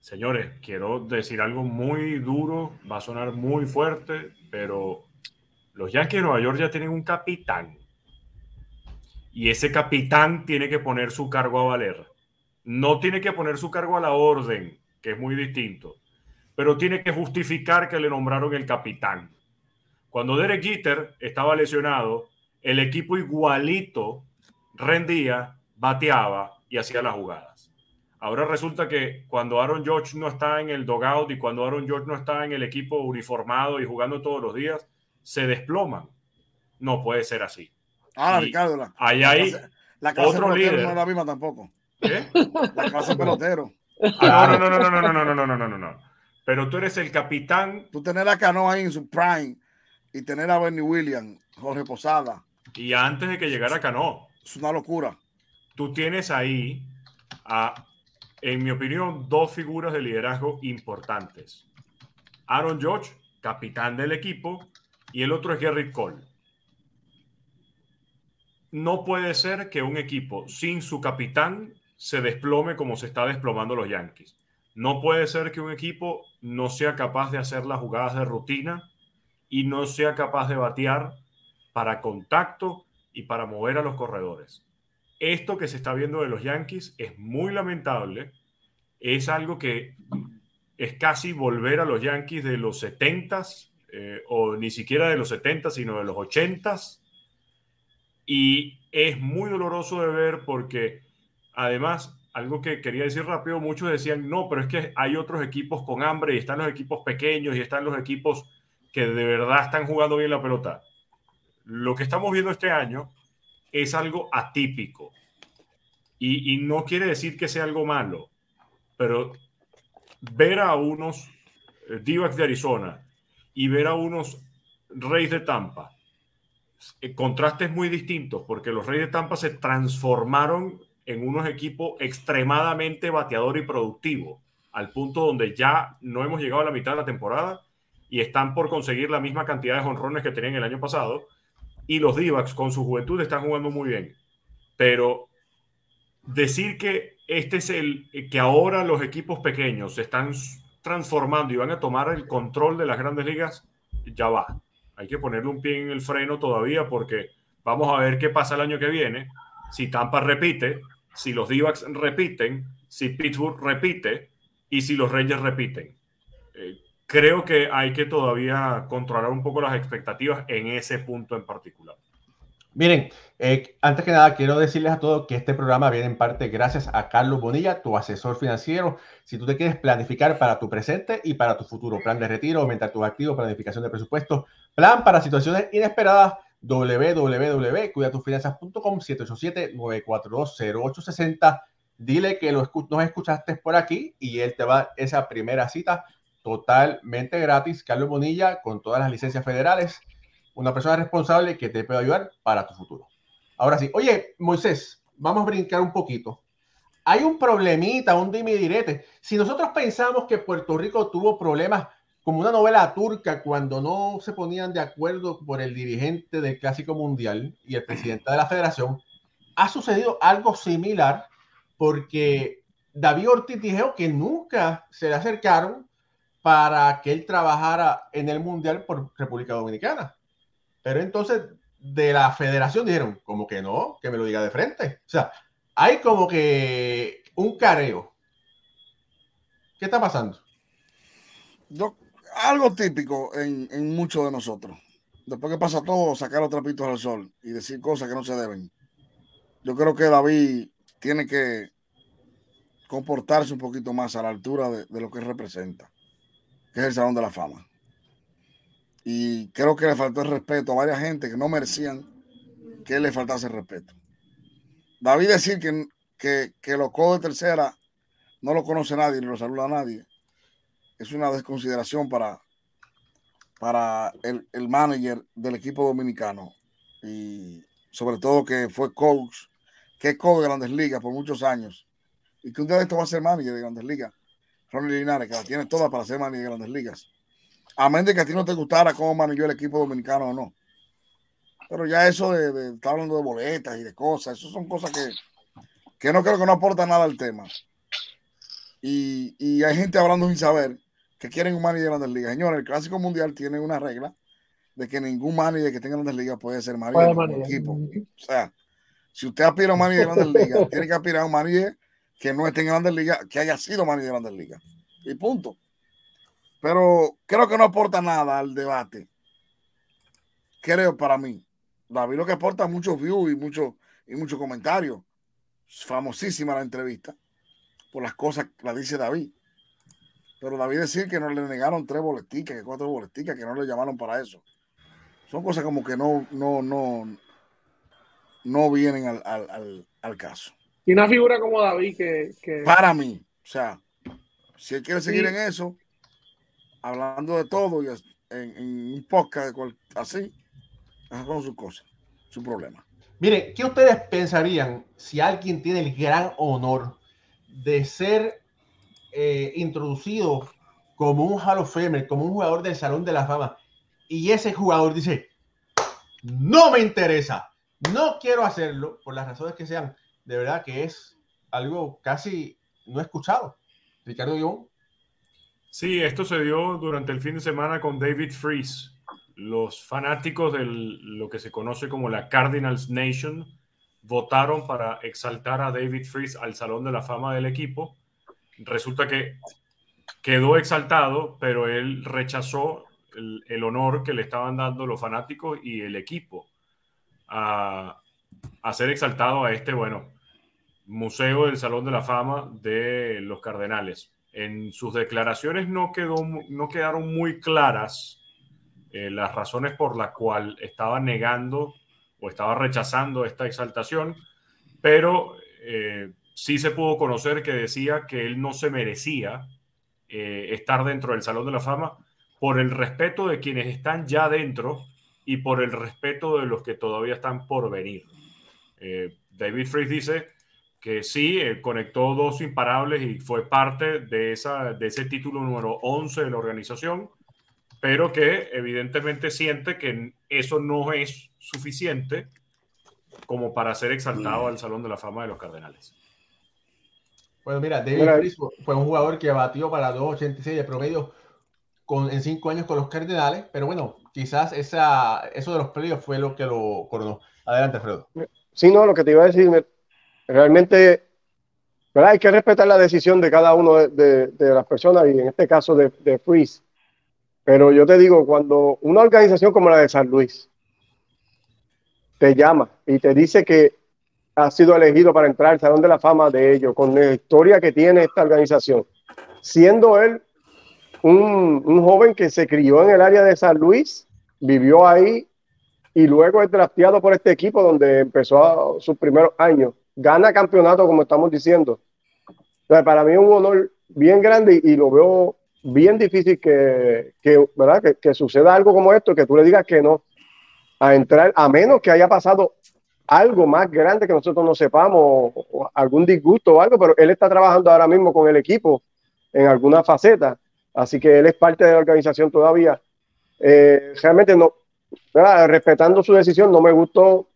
señores, quiero decir algo muy duro, va a sonar muy fuerte, pero los Yankees de Nueva York ya tienen un capitán. Y ese capitán tiene que poner su cargo a valer no tiene que poner su cargo a la orden, que es muy distinto, pero tiene que justificar que le nombraron el capitán. Cuando Derek Jeter estaba lesionado, el equipo igualito rendía, bateaba y hacía las jugadas. Ahora resulta que cuando Aaron George no está en el dogout y cuando Aaron George no está en el equipo uniformado y jugando todos los días, se desploman. No puede ser así. Ah, y Ricardo, la, ahí hay la clase otro líder. No es la misma tampoco. ¿Qué? La clase pelotero. Ah, no, no, no, no, no, no, no, no, no, no, no, no. Pero tú eres el capitán. Tú tener a Cano ahí en su prime y tener a Bernie Williams, Jorge Posada. Y antes de que llegara Cano. Es una locura. Tú tienes ahí, a, en mi opinión, dos figuras de liderazgo importantes. Aaron George, capitán del equipo, y el otro es Gary Cole. No puede ser que un equipo sin su capitán se desplome como se está desplomando los Yankees. No puede ser que un equipo no sea capaz de hacer las jugadas de rutina y no sea capaz de batear para contacto y para mover a los corredores. Esto que se está viendo de los Yankees es muy lamentable. Es algo que es casi volver a los Yankees de los 70s, eh, o ni siquiera de los 70, sino de los 80s. Y es muy doloroso de ver porque además algo que quería decir rápido, muchos decían, no, pero es que hay otros equipos con hambre y están los equipos pequeños y están los equipos que de verdad están jugando bien la pelota. Lo que estamos viendo este año es algo atípico y, no quiere decir que sea algo malo, pero ver a unos eh, Divacs de Arizona y ver a unos Reyes de Tampa, eh, contrastes muy distintos, porque los Reyes de Tampa se transformaron en unos equipos extremadamente bateador y productivo, al punto donde ya no hemos llegado a la mitad de la temporada y están por conseguir la misma cantidad de honrones que tenían el año pasado. Y los d con su juventud están jugando muy bien. Pero decir que este es el que ahora los equipos pequeños se están transformando y van a tomar el control de las grandes ligas, ya va. Hay que ponerle un pie en el freno todavía porque vamos a ver qué pasa el año que viene. Si Tampa repite, si los d repiten, si Pittsburgh repite y si los Rangers repiten. Eh, creo que hay que todavía controlar un poco las expectativas en ese punto en particular. Miren, eh, antes que nada, quiero decirles a todos que este programa viene en parte gracias a Carlos Bonilla, tu asesor financiero. Si tú te quieres planificar para tu presente y para tu futuro, plan de retiro, aumentar tu activo, planificación de presupuesto, plan para situaciones inesperadas, www.cuidatufinanzas.com 787-942-0860. Dile que lo nos escuchaste por aquí y él te va esa primera cita totalmente gratis. Carlos Bonilla, con todas las licencias federales, una persona responsable que te puede ayudar para tu futuro. Ahora sí, oye, Moisés, vamos a brincar un poquito. Hay un problemita, un dime direte. Si nosotros pensamos que Puerto Rico tuvo problemas como una novela turca cuando no se ponían de acuerdo por el dirigente del Clásico Mundial y el presidente de la federación, ha sucedido algo similar porque David Ortiz dijo que nunca se le acercaron para que él trabajara en el Mundial por República Dominicana. Pero entonces de la federación dijeron, como que no, que me lo diga de frente. O sea, hay como que un careo. ¿Qué está pasando? Algo típico en, en muchos de nosotros. Después que pasa todo, sacar los trapitos al sol y decir cosas que no se deben. Yo creo que David tiene que comportarse un poquito más a la altura de, de lo que representa, que es el Salón de la Fama. Y creo que le faltó el respeto a varias gente que no merecían que le faltase el respeto. David decir que, que, que los codos de tercera no lo conoce nadie ni lo saluda nadie es una desconsideración para, para el, el, manager del equipo dominicano y sobre todo que fue coach, que es coach de Grandes Ligas por muchos años y que un día de esto va a ser manager de Grandes Ligas. Ronnie Linares, que la tiene toda para ser manager de Grandes Ligas. Amén de que a ti no te gustara cómo manejó el equipo dominicano o no. Pero ya eso de, de estar hablando de boletas y de cosas, eso son cosas que, que no creo que no aporta nada al tema. Y, y hay gente hablando sin saber que quieren un manager de Grandes Ligas. Señores, el Clásico Mundial tiene una regla de que ningún manager que tenga Grandes Ligas puede ser manager de un equipo. O sea, si usted aspira a un manager de Grandes Ligas, tiene que aspirar a un manager que no esté en Grandes Ligas, que haya sido manager de Grandes Ligas. Y punto. Pero creo que no aporta nada al debate. Creo para mí. David lo que aporta muchos views y muchos y muchos comentarios. Famosísima la entrevista por las cosas que la dice David. Pero David decir que no le negaron tres boleticas, que cuatro boleticas, que no le llamaron para eso. Son cosas como que no, no, no, no vienen al, al, al, caso. Y una figura como David que, que... Para mí, o sea, si él quiere seguir sí. en eso, hablando de todo y en, en un podcast cual, así, con su cosa, su problema. Mire, ¿qué ustedes pensarían si alguien tiene el gran honor de ser eh, introducido como un Hall of Famer, como un jugador del Salón de la Fama, y ese jugador dice, no me interesa, no quiero hacerlo, por las razones que sean, de verdad que es algo casi no escuchado. Ricardo Guión. Sí, esto se dio durante el fin de semana con David Freeze. Los fanáticos de lo que se conoce como la Cardinals Nation votaron para exaltar a David Freeze al Salón de la Fama del equipo. Resulta que quedó exaltado, pero él rechazó el, honor que le estaban dando los fanáticos y el equipo a, a ser exaltado a este, bueno, Museo del Salón de la Fama de los Cardenales. En sus declaraciones no, quedó, no quedaron muy claras eh, las razones por las cuales estaba negando o estaba rechazando esta exaltación, pero eh, sí se pudo conocer que decía que él no se merecía eh, estar dentro del Salón de la Fama por el respeto de quienes están ya dentro y por el respeto de los que todavía están por venir. David Freeze dice que sí, eh, conectó dos imparables y fue parte de, esa, de ese título número 11 de la organización, pero que evidentemente siente que eso no es suficiente como para ser exaltado al Salón de la Fama de los Cardenales. Bueno, mira, David fue un jugador que batió para 2.86 de promedio con, en cinco años con los Cardenales, pero bueno, quizás esa, eso de los playoffs fue lo que lo coronó. Adelante, Fredo. Sí, no, lo que te iba a decir, realmente hay que respetar la decisión de cada uno de, las personas y en este caso de, de Freeze. Pero yo te digo, cuando una organización como la de San Luis te llama y te dice que ha sido elegido para entrar al Salón de la Fama de ellos, con la historia que tiene esta organización, siendo él un, un joven que se crió en el área de San Luis, vivió ahí y luego es drafteado por este equipo donde empezó sus primeros años gana campeonato, como estamos diciendo. para mí es un honor bien grande y, lo veo bien difícil que, ¿verdad? Que, suceda algo como esto, que tú le digas que no a entrar, a menos que haya pasado algo más grande que nosotros no sepamos, o, algún disgusto o algo, pero él está trabajando ahora mismo con el equipo en alguna faceta, así que él es parte de la organización todavía. Eh, realmente no, respetando su decisión, no me gustó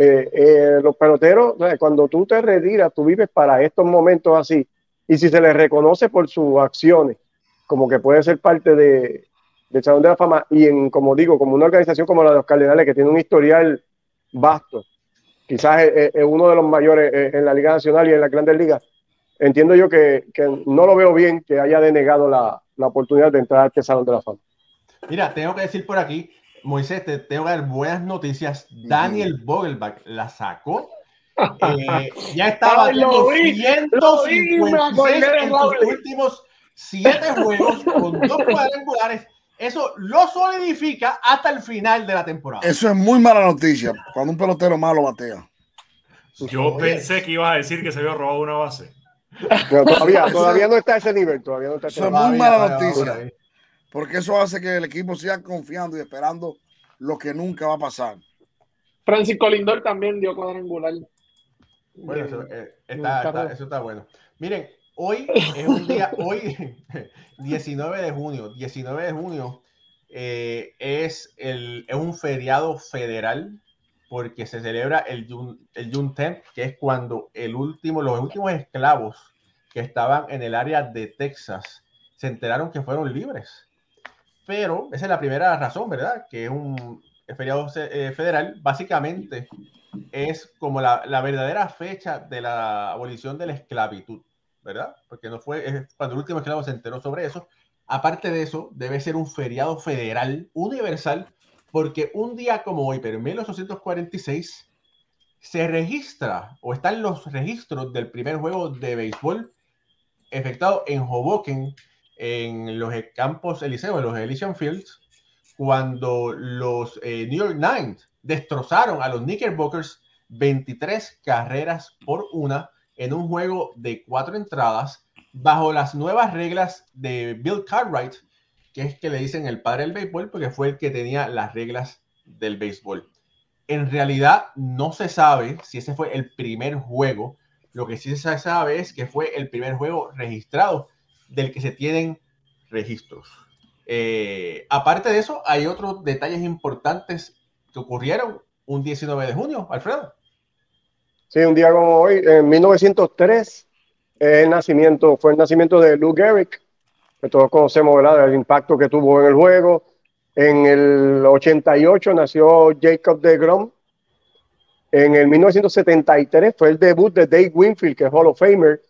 eh, eh, los peloteros, cuando tú te retiras, tú vives para estos momentos así. Y si se les reconoce por sus acciones, como que puede ser parte de, del Salón de la Fama, y en, como digo, como una organización como la de los Cardenales, que tiene un historial vasto, quizás es, uno de los mayores eh, en la Liga Nacional y en la Grandes Ligas, entiendo yo que, que, no lo veo bien que haya denegado la, la oportunidad de entrar al este Salón de la Fama. Mira, tengo que decir por aquí Moisés, te tengo que dar buenas noticias. Daniel Vogelbach la sacó. Eh, ya estaba en los últimos siete juegos con dos cuadrangulares. Eso lo solidifica hasta el final de la temporada. Eso es muy mala noticia cuando un pelotero malo batea. Yo pensé que ibas a decir que se había robado una base. todavía, todavía no está a ese nivel. Todavía no está Eso es muy mala noticia porque eso hace que el equipo siga confiando y esperando lo que nunca va a pasar. Francisco Lindor también dio cuadrangular. Bueno, eso, eh, está, eso está bueno. Miren, hoy es un día, hoy, 19 de junio, 19 de junio eh, es, el, es un feriado federal porque se celebra el, el Juneteenth, que es cuando el último, los últimos esclavos que estaban en el área de Texas se enteraron que fueron libres pero esa es la primera razón, ¿verdad? Que es un feriado eh, federal, básicamente es como la, verdadera fecha de la abolición de la esclavitud, ¿verdad? Porque no fue cuando el último esclavo se enteró sobre eso. Aparte de eso, debe ser un feriado federal universal, porque un día como hoy, pero en 1846, se registra o están los registros del primer juego de béisbol efectuado en Hoboken, en los campos Eliseo, en los Elysian Fields, cuando los eh, New York Nines destrozaron a los Knickerbockers 23 carreras por una en un juego de cuatro entradas bajo las nuevas reglas de Bill Cartwright, que es que le dicen el padre del béisbol, porque fue el que tenía las reglas del béisbol. en realidad no se sabe si ese fue el primer juego. Lo que sí se sabe es que fue el primer juego registrado del que se tienen registros. Eh, aparte de eso, hay otros detalles importantes que ocurrieron un 19 de junio, Alfredo. Sí, un día como hoy, en 1903, el nacimiento, fue el nacimiento de Lou Gehrig, que todos conocemos, ¿verdad? El impacto que tuvo en el juego. En el 88 nació Jacob de Grom. En el 1973 fue el debut de Dave Winfield, que es Hall of Famer.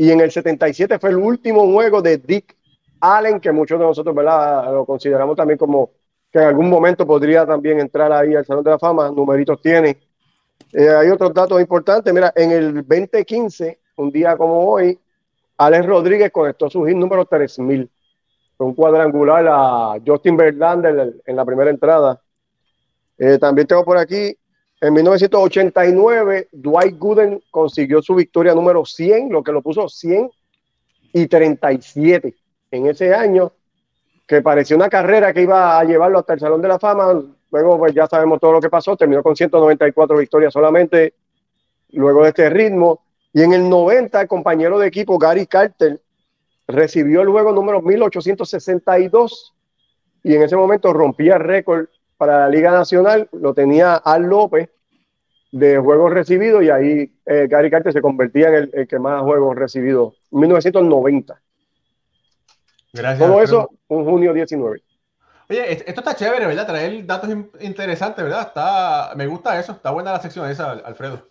Y en el 77 fue el último juego de Dick Allen, que muchos de nosotros lo consideramos también como que en algún momento podría también entrar ahí al Salón de la Fama. Numeritos tiene. Eh, hay otros datos importantes. Mira, en el 2015, un día como hoy, Alex Rodríguez conectó su hit número 3000. Fue un cuadrangular a Justin Verlander en la primera entrada. Eh, también tengo por aquí, en 1989, Dwight Gooden consiguió su victoria número 100, lo que lo puso 100 y 37 en ese año, que parecía una carrera que iba a llevarlo hasta el Salón de la Fama. Luego, pues ya sabemos todo lo que pasó, terminó con 194 victorias solamente luego de este ritmo. Y en el 90, el compañero de equipo Gary Carter recibió el juego número 1862 y en ese momento rompía récord para la Liga Nacional, lo tenía Al López de juegos recibidos y ahí eh, Gary Carter se convertía en el, que más juegos recibidos, 1990. Gracias. Todo eso, un junio 19. Oye, esto está chévere, ¿verdad? Traer datos interesantes, ¿verdad? Está, me gusta eso, está buena la sección esa, Alfredo.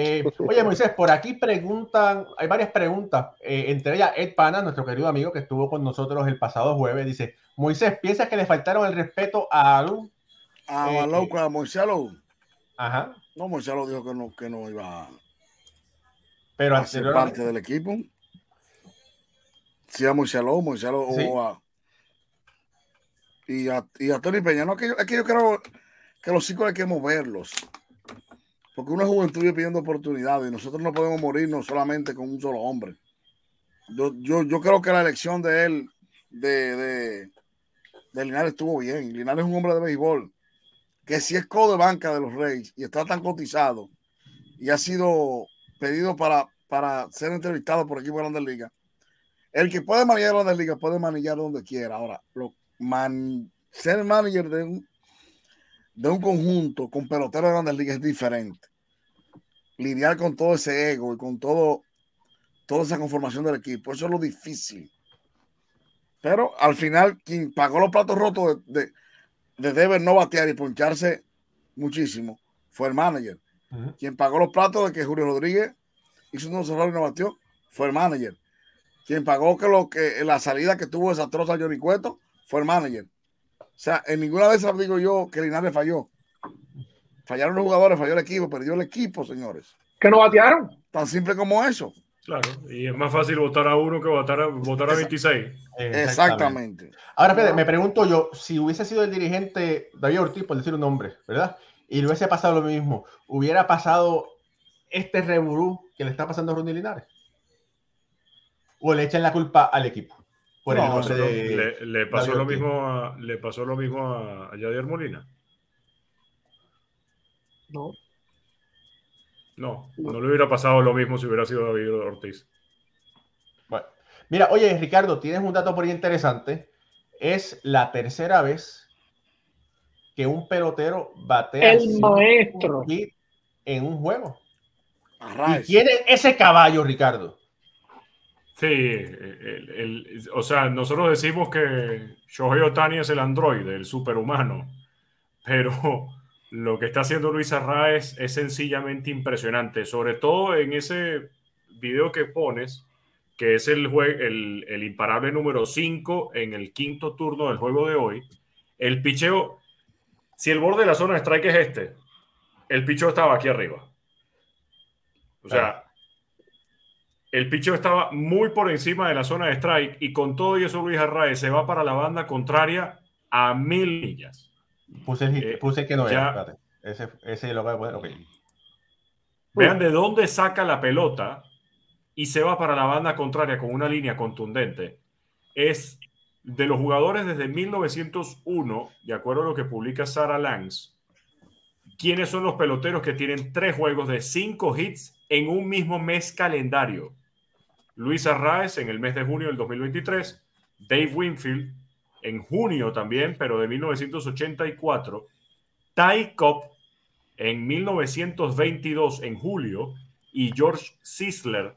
Eh, oye, Moisés, por aquí preguntan, hay varias preguntas, eh, entre ellas Ed Pana, nuestro querido amigo que estuvo con nosotros el pasado jueves, dice, Moisés, ¿piensas que le faltaron el respeto a Alú? A eh, Alú, a Moisés Ajá. No, Moisés dijo que no, que no iba Pero a ser parte del equipo. Sí, a Moisés Moisés y a, y a Tony Peña. No, es que, yo, es que yo creo que los chicos hay que moverlos. Porque una juventud vive pidiendo oportunidades y nosotros no podemos morirnos solamente con un solo hombre. Yo, yo, creo que la elección de él, de, de, Linares, estuvo bien. Linares es un hombre de béisbol que si es codo de banca de los Reyes y está tan cotizado y ha sido pedido para, para ser entrevistado por equipo de Grandes Ligas. El que puede manejar Grandes Ligas puede manejar donde quiera. Ahora, lo, man, ser manager de un, de un conjunto con peloteros de Grandes Ligas es diferente lidiar con todo ese ego y con todo, toda esa conformación del equipo. Eso es lo difícil. Pero al final, quien pagó los platos rotos de, de, Deber no batear y poncharse muchísimo fue el manager. Quien pagó los platos de que Julio Rodríguez hizo un errores y no batió fue el manager. Quien pagó que, lo, que la salida que tuvo desastrosa Johnny Cueto fue el manager. O sea, en ninguna de esas digo yo que Linares falló. Fallaron los jugadores, falló el equipo, perdió el equipo, señores. ¿Que no batearon? Tan simple como eso. Claro, y es más fácil votar a uno que votar a, votar a 26. Exactamente. Ahora, me pregunto yo, si hubiese sido el dirigente David Ortiz, por decir un nombre, ¿verdad? Y le hubiese pasado lo mismo, ¿hubiera pasado este reburú que le está pasando a Ronnie Linares? ¿O le echan la culpa al equipo? No, le, pasó lo mismo a, le pasó lo mismo a, a Yadier Molina. No. No, no le hubiera pasado lo mismo si hubiera sido David Ortiz. Bueno, mira, oye, Ricardo, tienes un dato por ahí interesante. Es la tercera vez que un pelotero batea el maestro en un juego. ¿Y quién ese caballo, Ricardo? Sí, o sea, nosotros decimos que Shohei Otani es el androide, el superhumano, pero lo que está haciendo Luis Arraez es sencillamente impresionante, sobre todo en ese video que pones, que es el, el, el imparable número 5 en el quinto turno del juego de hoy. El picheo, si el borde de la zona de strike es este, el picheo estaba aquí arriba. O sea, el picheo estaba muy por encima de la zona de strike y con todo eso Luis Arraez se va para la banda contraria a mil millas. Puse, eh, puse que no era. Ese, ese lo voy a poner. Okay. Vean de dónde saca la pelota y se va para la banda contraria con una línea contundente. Es de los jugadores desde 1901, de acuerdo a lo que publica Sarah Langs, ¿quiénes son los peloteros que tienen tres juegos de cinco hits en un mismo mes calendario? Luis Arraez en el mes de junio del 2023, Dave Winfield en junio también, pero de 1984, Ty Cobb en 1922 en julio y George Sisler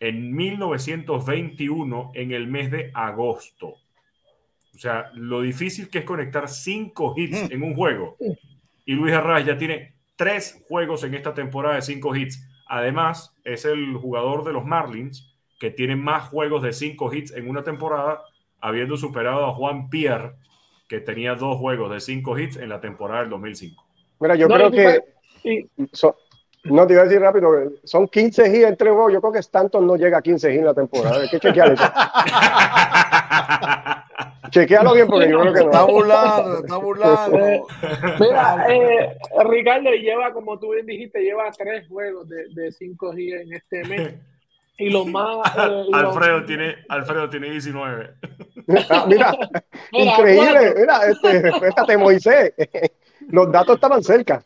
en 1921 en el mes de agosto. O sea, lo difícil que es conectar cinco hits en un juego. Y Luis Arraez ya tiene tres juegos en esta temporada de cinco hits. Además, es el jugador de los Marlins que tiene más juegos de cinco hits en una temporada, habiendo superado a Juan Pierre, que tenía dos juegos de cinco hits en la temporada del 2005. Mira, yo No, creo que. y- no te iba a decir rápido, son 15 hits entre juegos. Yo creo que Stanton no llega a 15 hits en la temporada. Hay que chequear eso. Chequealo bien porque yo creo que Está no. burlando, está burlando. Mira, eh, Ricardo lleva, como tú bien dijiste, lleva tres juegos de, de cinco días en este mes. Y los más. eh, y los- Alfredo, tiene, Alfredo tiene 19. Ah, mira, Mira, increíble. Mira, este, respétate, Moisés. Los datos estaban cerca.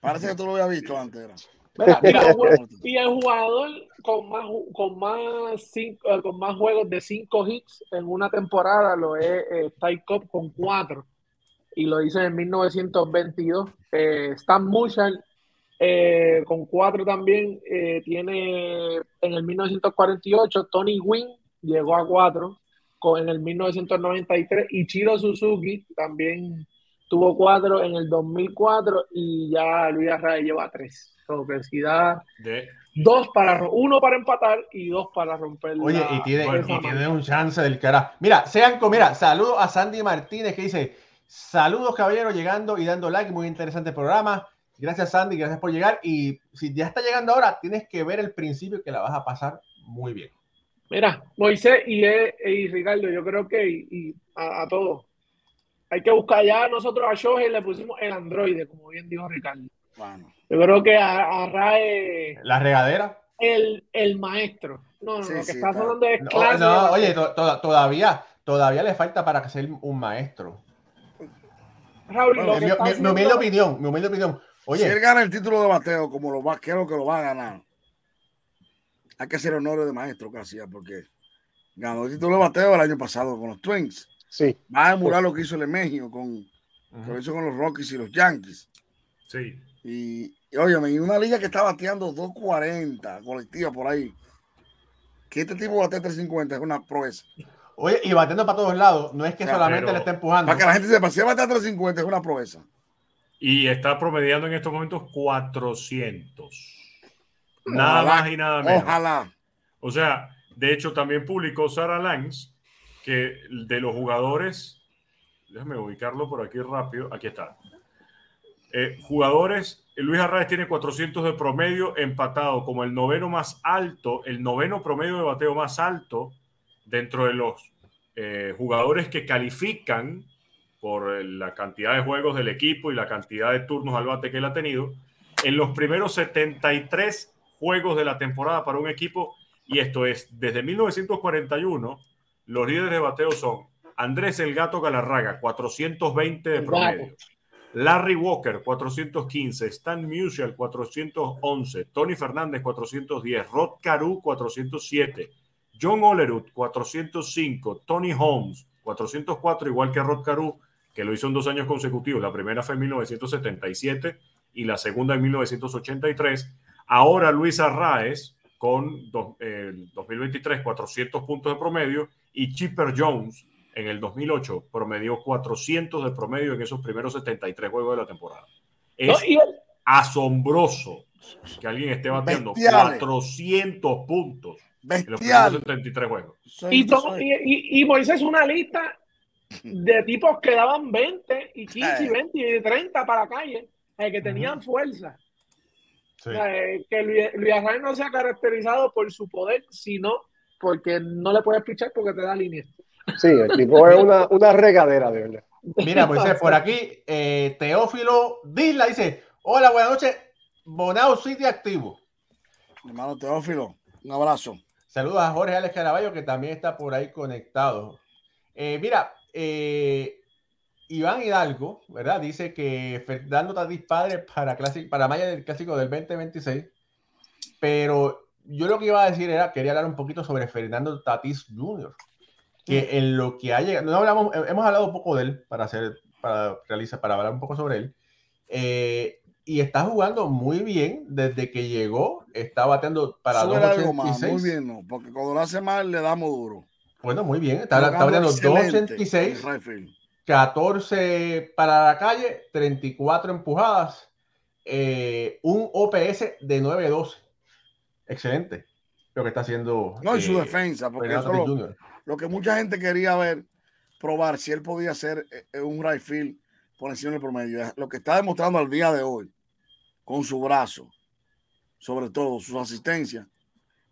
Parece que tú lo habías visto antes. era. Mira, y, el jue- y el jugador con más con más cinco, eh, con más juegos de cinco hits en una temporada lo es eh, Ty Cobb con cuatro y lo hizo en 1922 eh, Stan Musial eh, con cuatro también eh, tiene en el 1948 Tony Gwynn llegó a cuatro con, en el 1993 y Chiro Suzuki también tuvo cuatro en el 2004 y ya Luis Arraez lleva tres. De, dos para uno para empatar y dos para romper Oye, la- y tiene, Bueno, y tiene un chance del carajo. Mira, sean mira, saludos a Sandy Martínez que dice: Saludos, caballero, llegando y dando like. Muy interesante programa. Gracias, Sandy, gracias por llegar. Y si ya está llegando ahora, tienes que ver el principio que la vas a pasar muy bien. Mira, Moisés y, eh, y Ricardo, yo creo que y, y a, a todos. Hay que buscar ya nosotros a Shohei le pusimos el androide, como bien dijo Ricardo. Bueno, Yo creo que a, a Rae La regadera. el, el maestro. No, no, Sí, lo que sí, estás está. hablando es No, clase. no, oye, to- to- todavía, todavía le falta para ser un maestro. Raúl, Bueno, lo que Mi, mi- mi humilde opinión, mi humilde opinión. Si él Oye, gana el título de bateo, como lo va, creo que lo va a ganar, hay que hacer honores de maestro ya, porque ganó el título de bateo el año pasado con los Twins. Sí. Va a emular lo que hizo el Emegio con, lo hizo con los Rockies y los Yankees. sí. Y, y óyeme, y una liga que está bateando 240 colectiva por ahí. Que este tipo bate 350 es una proeza. oye, y batiendo para todos lados, no es que O sea, solamente pero- le está empujando. Para que la gente sepa, si él bate 350 es una proeza. Y está promediando en estos momentos 400. Nada Ojalá, más y nada menos. Ojalá. O sea, de hecho también publicó Sarah Langs que de los jugadores, déjame ubicarlo por aquí rápido, aquí está. Eh, jugadores, Luis Arraez tiene 400 de promedio empatado como el noveno más alto, el noveno promedio de bateo más alto dentro de los eh, jugadores que califican por eh, la cantidad de juegos del equipo y la cantidad de turnos al bate que él ha tenido, en los primeros 73 juegos de la temporada para un equipo, y esto es desde 1941, los líderes de bateo son Andrés El Gato Galarraga, 420 de promedio. Larry Walker, 415. Stan Musial, 411. Tony Fernández, 410. Rod Carew, 407. John Olerud, 405. Tony Holmes, 404, igual que Rod Carew, que lo hizo en dos años consecutivos. La primera fue en 1977 y la segunda en 1983. Ahora Luis Arraez, con eh, 2023, 400 puntos de promedio. Y Chipper Jones, en el 2008 promedió 400 de promedio en esos primeros 73 juegos de la temporada. Es No, y- asombroso que alguien esté bateando Bestiales. 400 puntos en los primeros Bestial. 73 juegos. Soy- Y, soy- y, y- y Moisés una lista de tipos que daban 20 y 15 y Eh. 20 y 30 para la calle, eh, que tenían fuerza. Sí. Eh, que Luis, Luis no se ha caracterizado por su poder, sino porque no le puedes pichar porque te da línea. Sí, el tipo es una, una regadera, de verdad. Mira, Moisés, por aquí, eh, Teófilo Disla dice: Hola, buenas noches, Bonao City activo. Hermano Teófilo, un abrazo. Saludos a Jorge Alex Caraballo, que también está por ahí conectado. Eh, mira, eh, Iván Hidalgo, ¿verdad? Dice que Fernando Tatis padre para, clásico, para Maya del clásico del 2026. Pero yo lo que iba a decir era, quería hablar un poquito sobre Fernando Tatis Jr. Que en lo que ha llegado, no hablamos, hemos hablado un poco de él para hacer, para realizar, para hablar un poco sobre él. Eh, y está jugando muy bien desde que llegó. Está bateando para Sube algo 2.86. más, muy bien, ¿no? porque cuando lo hace mal le damos duro. Bueno, muy bien. Está, está Jugando bateando excelente 2.86. en right field. 14 para la calle, 34 empujadas, eh, un OPS de 9-12. Excelente lo que está haciendo. No, y su eh, defensa, porque eso lo que mucha gente quería ver, probar si él podía hacer eh, un right field por encima del promedio. Lo que está demostrando al día de hoy, con su brazo, sobre todo sus asistencias,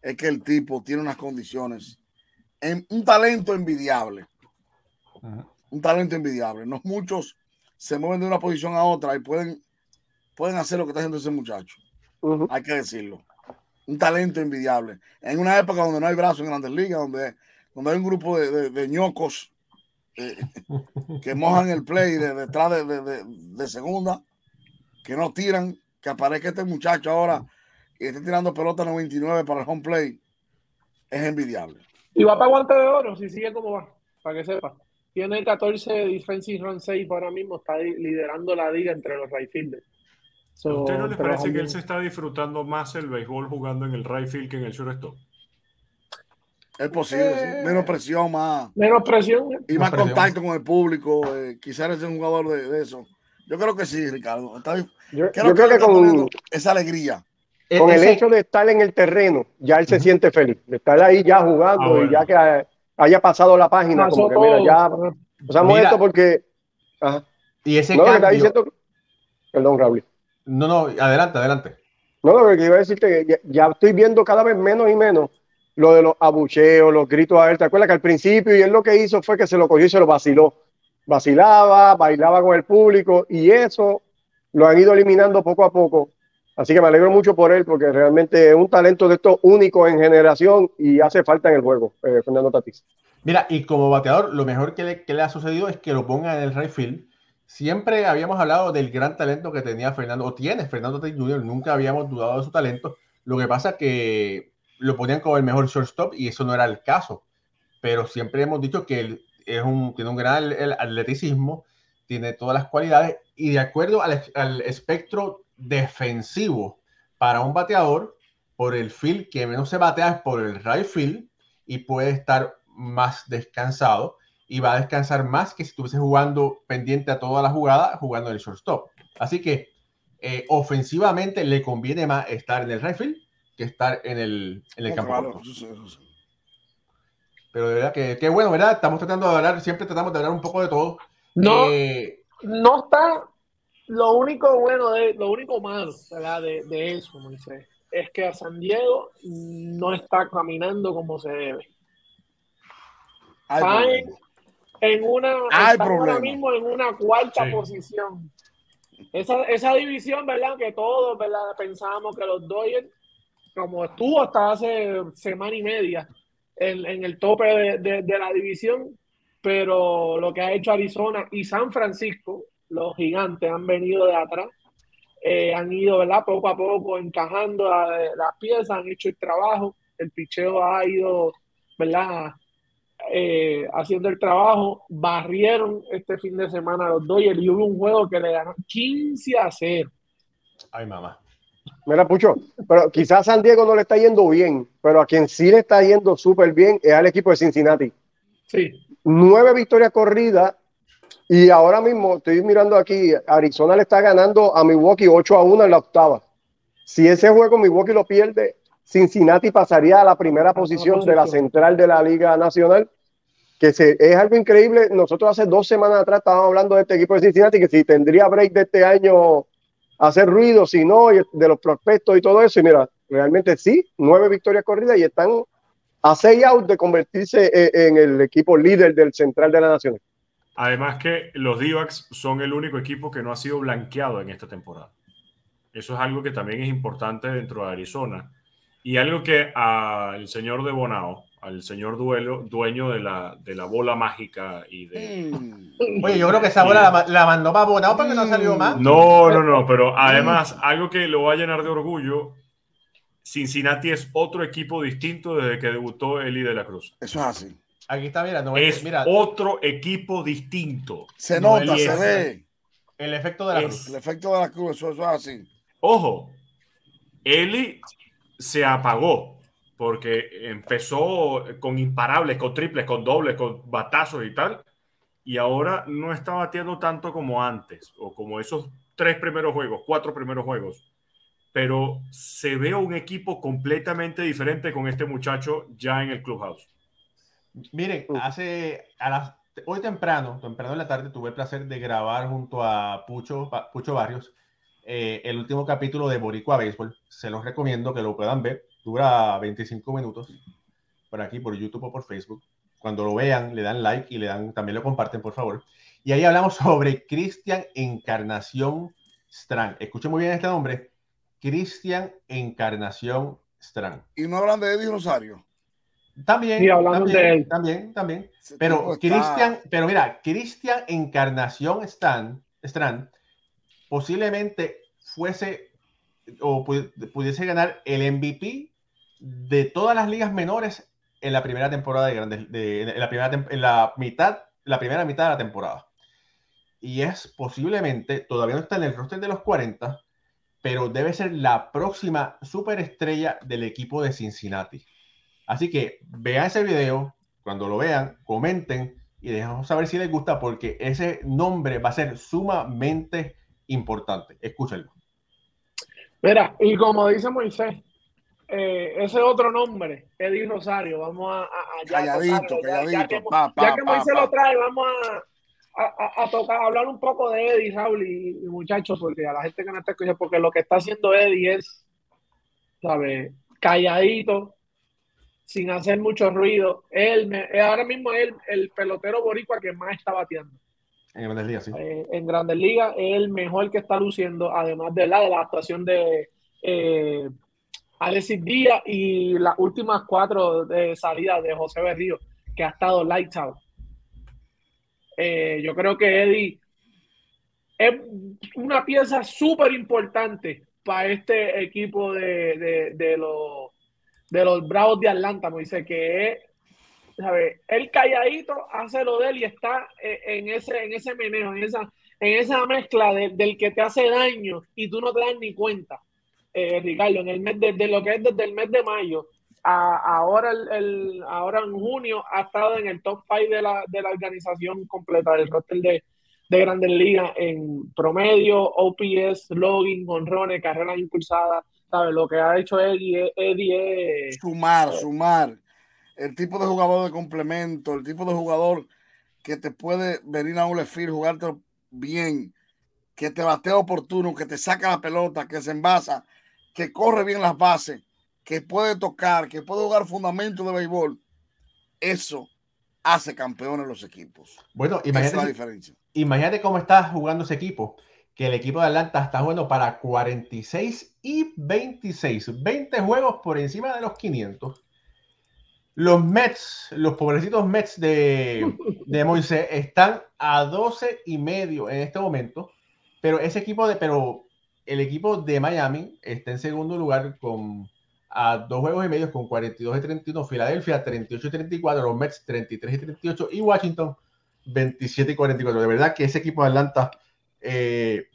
es que el tipo tiene unas condiciones, en, un talento envidiable. Un talento envidiable. No muchos se mueven de una posición a otra y pueden, pueden hacer lo que está haciendo ese muchacho. Hay que decirlo. Un talento envidiable. En una época donde no hay brazos en grandes ligas, donde, donde hay un grupo de, de- de ñocos eh, que mojan el play de, detrás de, de- de- de segunda, que no tiran, que aparezca este muchacho ahora y esté tirando pelota 99 para el home play, es envidiable. Y va para guante de oro, si sigue como va, para que sepa. Tiene 14 defensive run save ahora mismo, está li- liderando la liga entre los right fielders. ¿A usted no les parece que él se está disfrutando más el béisbol jugando en el right field que en el shortstop? Es posible, sí. Eh. menos presión, más. Menos presión. ¿eh? y Más más presión. contacto con el público. eh, quizás eres un jugador de, de eso. Yo creo que sí, Ricardo. Está. Yo, Creo, yo creo que con, poniendo esa alegría. Con el Ese- hecho de estar en el terreno, ya él se siente feliz, de estar ahí ya jugando Ah, bueno. y ya que ha- haya pasado la página, Pasó como que mira, todo. ya, o sea, Mira. esto porque, ajá. Y ese no, cambio. diciendo, perdón, Raúl. No, no, adelante, adelante. No, lo que iba a decirte que ya, ya estoy viendo cada vez menos y menos lo de los abucheos, los gritos a él. ¿Te acuerdas que al principio y él lo que hizo fue que se lo cogió y se lo vaciló? Vacilaba, bailaba con el público y eso lo han ido eliminando poco a poco. Así que me alegro mucho por él porque realmente es un talento de estos únicos en generación y hace falta en el juego, eh, Fernando Tatís. Mira, y como bateador, lo mejor que le, que le ha sucedido es que lo pongan en el right field. Siempre habíamos hablado del gran talento que tenía Fernando, o tiene Fernando Tatis Jr., nunca habíamos dudado de su talento. Lo que pasa es que lo ponían como el mejor shortstop y eso no era el caso. Pero siempre hemos dicho que él es un, tiene un gran atleticismo, tiene todas las cualidades y de acuerdo al, al espectro defensivo para un bateador, por el field que menos se batea es por el right field y puede estar más descansado y va a descansar más que si estuviese jugando pendiente a toda la jugada jugando en el shortstop. Así que eh, ofensivamente le conviene más estar en el right field que estar en el, en el campo. claro. Pero de verdad que, que bueno, ¿verdad? Estamos tratando de hablar, siempre tratamos de hablar un poco de todo. No, Eh, no está. Lo único bueno, de, lo único malo ¿verdad? De, de eso, Moisés, es que a San Diego no está caminando como se debe. Está en, una, Hay están ahora mismo en una cuarta Sí. posición. Esa, esa división, ¿verdad? Que todos, ¿verdad? Pensábamos que los Dodgers, como estuvo hasta hace semana y media en, en el tope de, de- de la división, pero lo que ha hecho Arizona y San Francisco, los gigantes han venido de atrás, eh, han ido, ¿verdad? Poco a poco encajando la- las piezas, han hecho el trabajo, el picheo ha ido, ¿verdad? eh, haciendo el trabajo, barrieron este fin de semana a los Dodgers y hubo un juego que le ganó 15 a 0. ay, mamá. Mira, Pucho, pero quizás a San Diego no le está yendo bien, pero a quien sí le está yendo súper bien es al equipo de Cincinnati. Sí, nueve victorias corridas y ahora mismo estoy mirando aquí, Arizona le está ganando a Milwaukee 8 a 1 en la octava. Si ese juego Milwaukee lo pierde, Cincinnati pasaría a la primera posición de la central de la Liga Nacional, que se, es algo increíble. Nosotros hace dos semanas atrás estábamos hablando de este equipo de Cincinnati, que si tendría break de este año hacer ruido, si no, y de los prospectos y todo eso. Y mira, realmente sí, nueve victorias corridas y están a seis out de convertirse eh, en el equipo líder del central de la nación. Además que los d son el único equipo que no ha sido blanqueado en esta temporada. Eso es algo que también es importante dentro de Arizona. Y algo que al señor de Bonao, al señor duelo, dueño de la, de la bola mágica y de... Mm. Oye, yo creo que esa bola la, la mandó para Bonao porque no salió más. No, no, no, pero además, algo que lo va a llenar de orgullo, Cincinnati es otro equipo distinto desde que debutó Eli de la Cruz. Eso es así. Aquí está, mira, no, Es mira otro equipo distinto. Se No, nota, se ve. el efecto de la es- cruz. El efecto de la cruz, eso, eso es así. Ojo, Eli se apagó porque empezó con imparables, con triples, con dobles, con batazos y tal, y ahora no está batiendo tanto como antes, o como esos tres primeros juegos, cuatro primeros juegos. Pero se ve un equipo completamente diferente con este muchacho ya en el clubhouse. Miren, Uh. hace a las hoy temprano, temprano en la tarde, tuve el placer de grabar junto a Pucho, Pucho Barrios eh, el último capítulo de Boricua Béisbol. Se los recomiendo que lo puedan ver. Dura 25 minutos por aquí, por YouTube o por Facebook. Cuando lo vean, le dan like y le dan, también lo comparten, por favor. Y ahí hablamos sobre Cristian Encarnación Strang. Escuchen muy bien este nombre. Cristian Encarnación Strang. Y no hablan de Eddie Rosario. También, Sí, hablando también, de él. también, también. Pero Cristian, pero mira, Cristian Encarnación Stan, Strand posiblemente fuese o pu- pudiese ganar el MVP de todas las ligas menores en la primera temporada de grandes, de- en la primera en la mitad, la primera mitad de la temporada. Y es posiblemente, todavía no está en el roster de los 40, pero debe ser la próxima superestrella del equipo de Cincinnati. Así que vean ese video, cuando lo vean, comenten y dejamos saber si les gusta porque ese nombre va a ser sumamente importante. Escúchenlo. Mira, y como dice Moisés, eh, ese otro nombre, Eddie Rosario, vamos a, a- a ya Calladito, tocarlo, ya- ya calladito, que, pa, pa, ya que Moisés pa. lo trae, vamos a, a, a- a tocar, a hablar un poco de Eddie, Raúl y, y muchachos, porque a la gente que no está escuchando, porque lo que está haciendo Eddie es, ¿sabes? Calladito, sin hacer mucho ruido. Él, me- eh, ahora mismo es el, el pelotero boricua que más está bateando En Grandes Ligas, sí. eh, en Grandes Ligas es el mejor que está luciendo, además de la, de la actuación de eh, Alexis Díaz y las últimas cuatro de salidas de José Berrío, que ha estado lights out. Eh, yo creo que Eddie es una pieza súper importante para este equipo de, de, de los, de los Bravos de Atlanta, Moisés, que es ¿sabes? Él calladito hace lo de él y está eh, en ese, en ese meneo, en esa, en esa mezcla de- del que te hace daño y tú no te das ni cuenta, eh, Ricardo, en el mes de, lo que es desde el mes de mayo a, ahora, el- ahora en junio ha estado en el top 5 de la, de la organización completa del roster de, de Grandes Ligas en promedio, OPS, login, honrones, carreras impulsadas, ¿sabes? Lo que ha hecho Eddie, es- Eddie es... Sumar, sumar. El tipo de jugador de complemento, el tipo de jugador que te puede venir a un left field, jugarte bien, que te batea oportuno, que te saca la pelota, que se envasa, que corre bien las bases, que puede tocar, que puede jugar fundamento de béisbol. Eso hace campeones los equipos. Bueno, Esa es la imagínate, diferencia. imagínate cómo está jugando ese equipo. Que el equipo de Atlanta está jugando para 46 y 26. 20 juegos por encima de los 500. Los Mets, los pobrecitos Mets de, de Moisés, están a 12 y medio en este momento. Pero ese equipo de, pero el equipo de Miami está en segundo lugar con a dos juegos y medio con 42 y 31. Filadelfia 38 y 34. Los Mets 33 y 38. Y Washington 27 y 44. De verdad que ese equipo de Atlanta eh,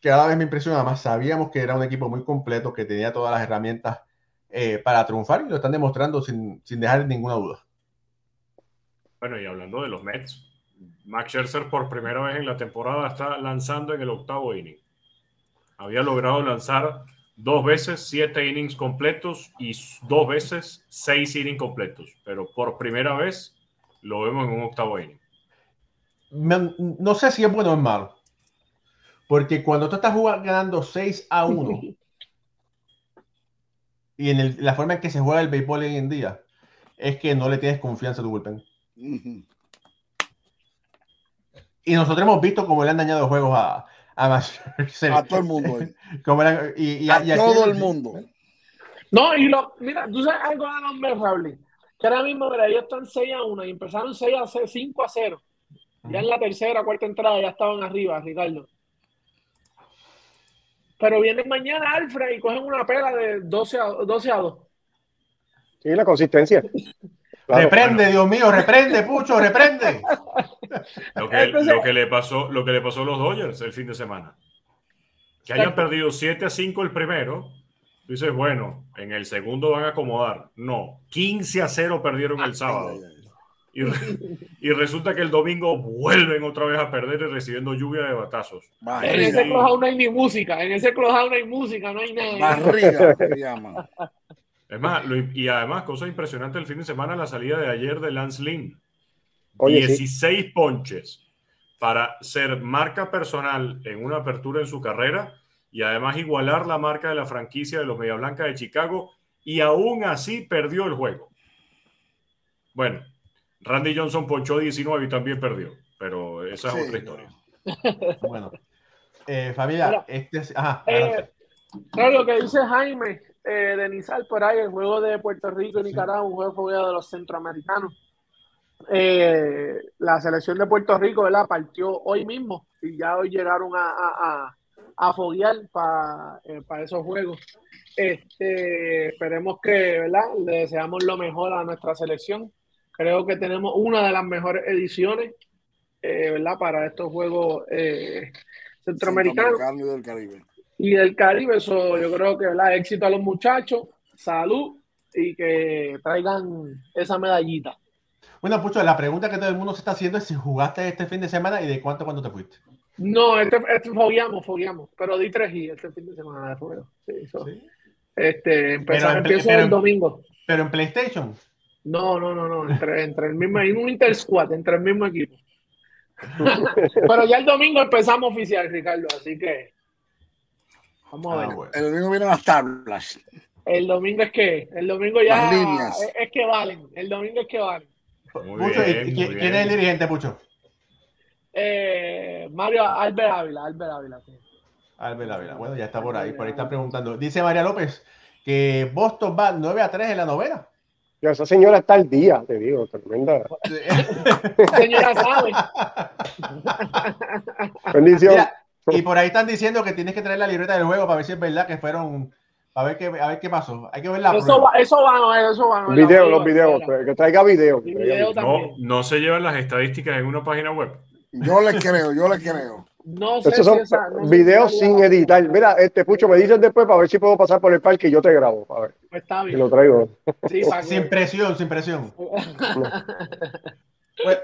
cada vez me impresiona más. Sabíamos que era un equipo muy completo, que tenía todas las herramientas eh, para triunfar y lo están demostrando sin, sin dejar ninguna duda. Bueno, y hablando de los Mets, Max Scherzer por primera vez en la temporada está lanzando en el octavo inning. Había logrado lanzar dos veces siete innings completos y dos veces seis innings completos, pero por primera vez lo vemos en un octavo inning. No sé si es bueno o es malo. Porque cuando tú estás jugando, ganando 6 a 1 y en el- la forma en que se juega el béisbol hoy en día, es que no le tienes confianza a tu bullpen. Y nosotros hemos visto cómo le han dañado juegos a, a. A todo el mundo. eh. Han- y, y- A y todo el mundo. No, y lo, mira, tú sabes algo de los Mets, Raúl, Que ahora mismo, mira, ellos están 6 a 1 y empezaron 6 a 0, 5 a 0. Ya en la tercera, cuarta entrada ya estaban arriba, Ricardo. Pero vienen mañana Alfred y cogen una pela de 12 a, 12 a 2. Sí, la consistencia. Claro. Reprende, Dios mío, reprende, Pucho, reprende. Lo que, Entonces- lo que le pasó, lo que le pasó a los Dodgers el fin de semana. Que hayan perdido 7 a 5 el primero. Dices, bueno, en el segundo van a acomodar. No, 15 a 0 perdieron el sábado. Y, re- y resulta que el domingo vuelven otra vez a perder y recibiendo lluvia de batazos. En ese clubhouse no hay ni música. En ese clubhouse no hay música, no hay nada. barriga, que llama. Es más, lo- y además, cosa impresionante el fin de semana, la salida de ayer de Lance Lynn. Oye, sí. 16 ponches para ser marca personal en una apertura en su carrera y además igualar la marca de la franquicia de los Media Blanca de Chicago y aún así perdió el juego. Bueno, Randy Johnson ponchó 19 y también perdió, pero esa es Sí, otra historia. Bueno, eh, familia, Mira, este es. Ajá, Eh, lo que dice Jaime eh, de Nizal por ahí, el juego de Puerto Rico y Nicaragua, un juego fogueo de los centroamericanos. Eh, la selección de Puerto Rico, ¿verdad? Partió hoy mismo y ya hoy llegaron a, a, a, a foguear para esos juegos. Este, esperemos que, ¿verdad? Le deseamos lo mejor a nuestra selección. Creo que tenemos una de las mejores ediciones, eh, ¿verdad? Para estos juegos eh, centroamericanos Centroamericano y del Caribe. y del Caribe. Eso yo creo que ¿verdad? éxito a los muchachos, salud y que traigan esa medallita. Bueno, Pucho, la pregunta que todo el mundo se está haciendo es si jugaste este fin de semana y de cuánto cuando te fuiste. No, este, este fogueamos, fogueamos, pero di tres y este fin de semana de fuego. Sí, eso. ¿Sí? Este, empezó, Pero en- empiezo pero- el domingo. Pero en PlayStation. No, no, no, no, entre, entre el mismo, hay un Inter Squad, entre el mismo equipo. pero ya el domingo empezamos oficial, Ricardo, así que vamos a Ah, ver. bueno. El domingo vienen las tablas. El domingo es que, el domingo ya Las líneas. es, es que valen, el domingo es que valen. Muy Pucho, ¿y bien, qui- muy ¿quién bien. es el dirigente, Pucho? Eh, Mario Albert Ávila, Albert Ávila. sí. Albert Ávila. Bueno, ya está por ahí, por ahí está preguntando. Dice María López que Boston va 9 a 3 en la novena. Ya, esa señora está al día, te digo, tremenda. Señora sabe. Bendición. Mira, y por ahí están diciendo que tienes que traer la libreta del juego para ver si es verdad que fueron. A ver qué, a ver qué pasó. Hay que ver la Eso va, eso va, no, eso va. no, Video, los videos, espera. que traiga video. Que traiga video video. No, no se llevan las estadísticas en una página web. Yo le creo, yo le creo. No sé Estos si son esa- no sé videos si sin editar. Mira, este Pucho, me dices después para ver si puedo pasar por el parque y yo te grabo. A ver, Está y bien. lo traigo. Sí, Sin presión, sin presión. Bue-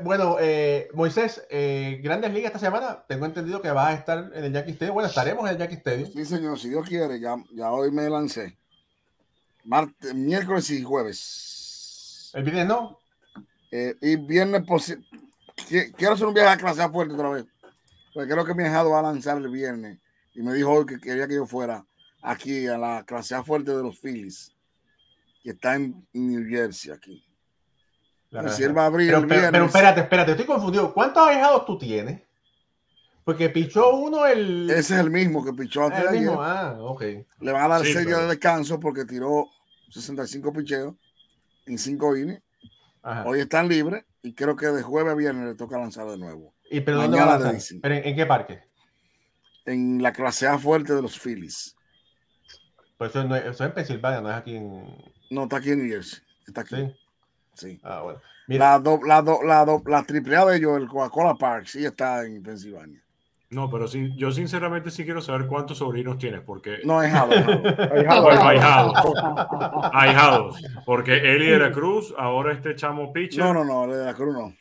Bueno, eh, Moisés, eh, Grandes Ligas esta semana, tengo entendido que vas a estar en el Yankee Stadium. Bueno, estaremos en el Yankee Stadium. Sí, señor, si Dios quiere, ya, ya hoy me lancé. Martes, miércoles y jueves. El viernes no. Eh, y viernes, quiero hacer un viaje a clase A fuerte otra vez. Porque creo que mi hijado va a lanzar el viernes. Y me dijo hoy que quería que yo fuera aquí a la clase A fuerte de los Phillies. Que está en New Jersey aquí. La Y si verdad. él va a abrir pero, el viernes. pero espérate, espérate, estoy confundido. ¿Cuántos alejados tú tienes? Porque pichó uno el. Ese es el mismo que pichó antes el de ayer. mismo. Ah. Le van a dar Sí, seis días pero- de descanso porque tiró 65 picheos en 5 innings. Hoy están libres y creo que de jueves a viernes le toca lanzar de nuevo. ¿Y pero dónde va a. ¿Pero en, en qué parque? En la clase A fuerte de los Phillies. Pues eso, no es, eso es en Pensilvania, no es aquí en. No, está aquí en New Jersey. Está aquí. Sí. Sí. Ah, bueno. Mira, La, do, la, do, la, do, la triple A de ellos, el Coca-Cola Park, sí está en Pensilvania. No, pero sí, yo sinceramente sí quiero saber cuántos sobrinos tienes, porque No ja. ahijados. ahijados, porque Eli de la Cruz, ahora este chamo pitcher. No, no, no, el de la Cruz no.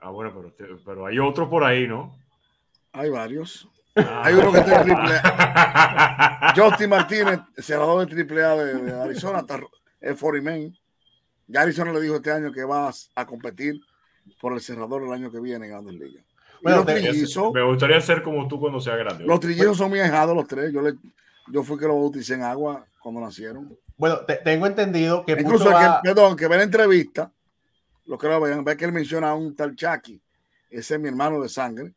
Ah, bueno, pero, te- pero hay otro por ahí, ¿no? Hay varios. Ah. Hay uno que está en triple A. Justin Martínez, cerrador de triple A de, de Arizona, está, es 40 man. Ya Arizona le dijo este año que vas a competir por el cerrador el año que viene en Grandes Ligas. Y Bueno, los te- trillizos, Me gustaría ser como tú cuando sea grande. los trillizos son muy ahijados los tres. Yo, le, yo fui que los bauticé en agua cuando nacieron. bueno, te- tengo entendido que Incluso, que, va- perdón, que ve la entrevista, lo que lo vean, ve que él menciona a un tal Chucky. Ese es mi hermano de sangre,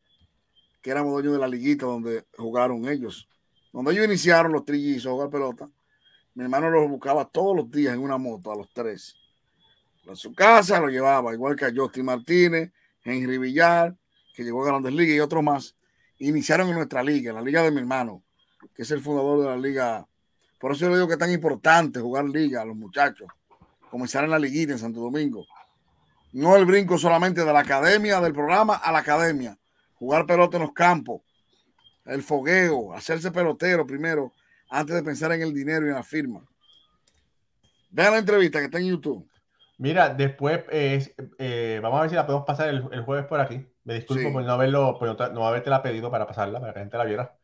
que éramos dueños de la liguita donde jugaron ellos. Donde ellos iniciaron los trillizos jugar pelota, mi hermano los buscaba todos los días en una moto a los tres. a su casa, lo llevaba, igual que a Justin Martínez, Henry Villar, que llegó a Grandes Ligas y otros más. Iniciaron en nuestra liga, la liga de mi hermano, que es el fundador de la liga. Por eso yo le digo que es tan importante jugar liga a los muchachos, comenzar en la liguita en Santo Domingo. No el brinco solamente de la academia, del programa a la academia. Jugar pelota en los campos, el fogueo, hacerse pelotero primero, antes de pensar en el dinero y en la firma. Vean la entrevista que está en YouTube. Mira, después eh, eh, vamos a ver si la podemos pasar el, el jueves por aquí. Me disculpo Sí. por no haberlo, por no, no haberte la pedido para pasarla, para que la gente la viera.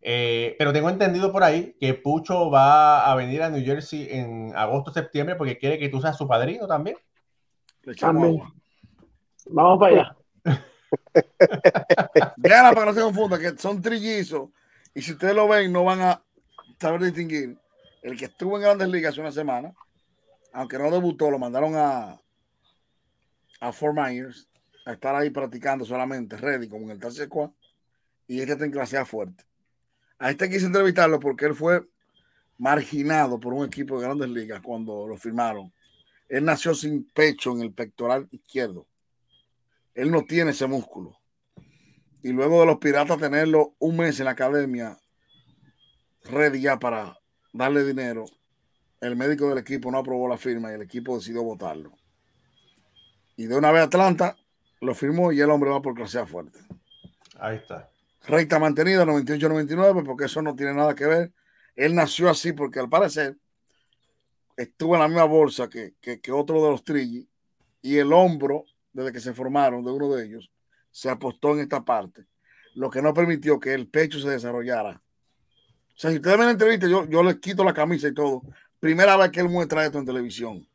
Eh, pero tengo entendido por ahí que Pucho va a venir a New Jersey en agosto, septiembre, porque quiere que tú seas su padrino también. Le echamos Amén. agua. Vamos para allá. Veanla para que no se confunda, que son trillizos. Y si ustedes lo ven, no van a saber distinguir. El que estuvo en Grandes Ligas hace una semana, aunque no debutó, lo mandaron a, a Fort Myers a estar ahí practicando solamente, ready, como en el tercer squad. Y este está en clase A fuerte. A este quise entrevistarlo porque él fue marginado por un equipo de Grandes Ligas cuando lo firmaron. Él nació sin pecho en el pectoral izquierdo. Él no tiene ese músculo y luego de los piratas tenerlo un mes en la academia, ready ya para darle dinero, el médico del equipo no aprobó la firma y el equipo decidió votarlo. Y de una vez Atlanta lo firmó y el hombre va por clase A fuerte. Ahí está. Recta mantenida 98-99 porque eso no tiene nada que ver. Él nació así porque al parecer estuvo en la misma bolsa que, que, que otro de los trillis y el hombro, desde que se formaron de uno de ellos, se apostó en esta parte, lo que no permitió que el pecho se desarrollara. O sea, si ustedes ven la entrevista, yo, yo les quito la camisa y todo. Primera vez que él muestra esto en televisión.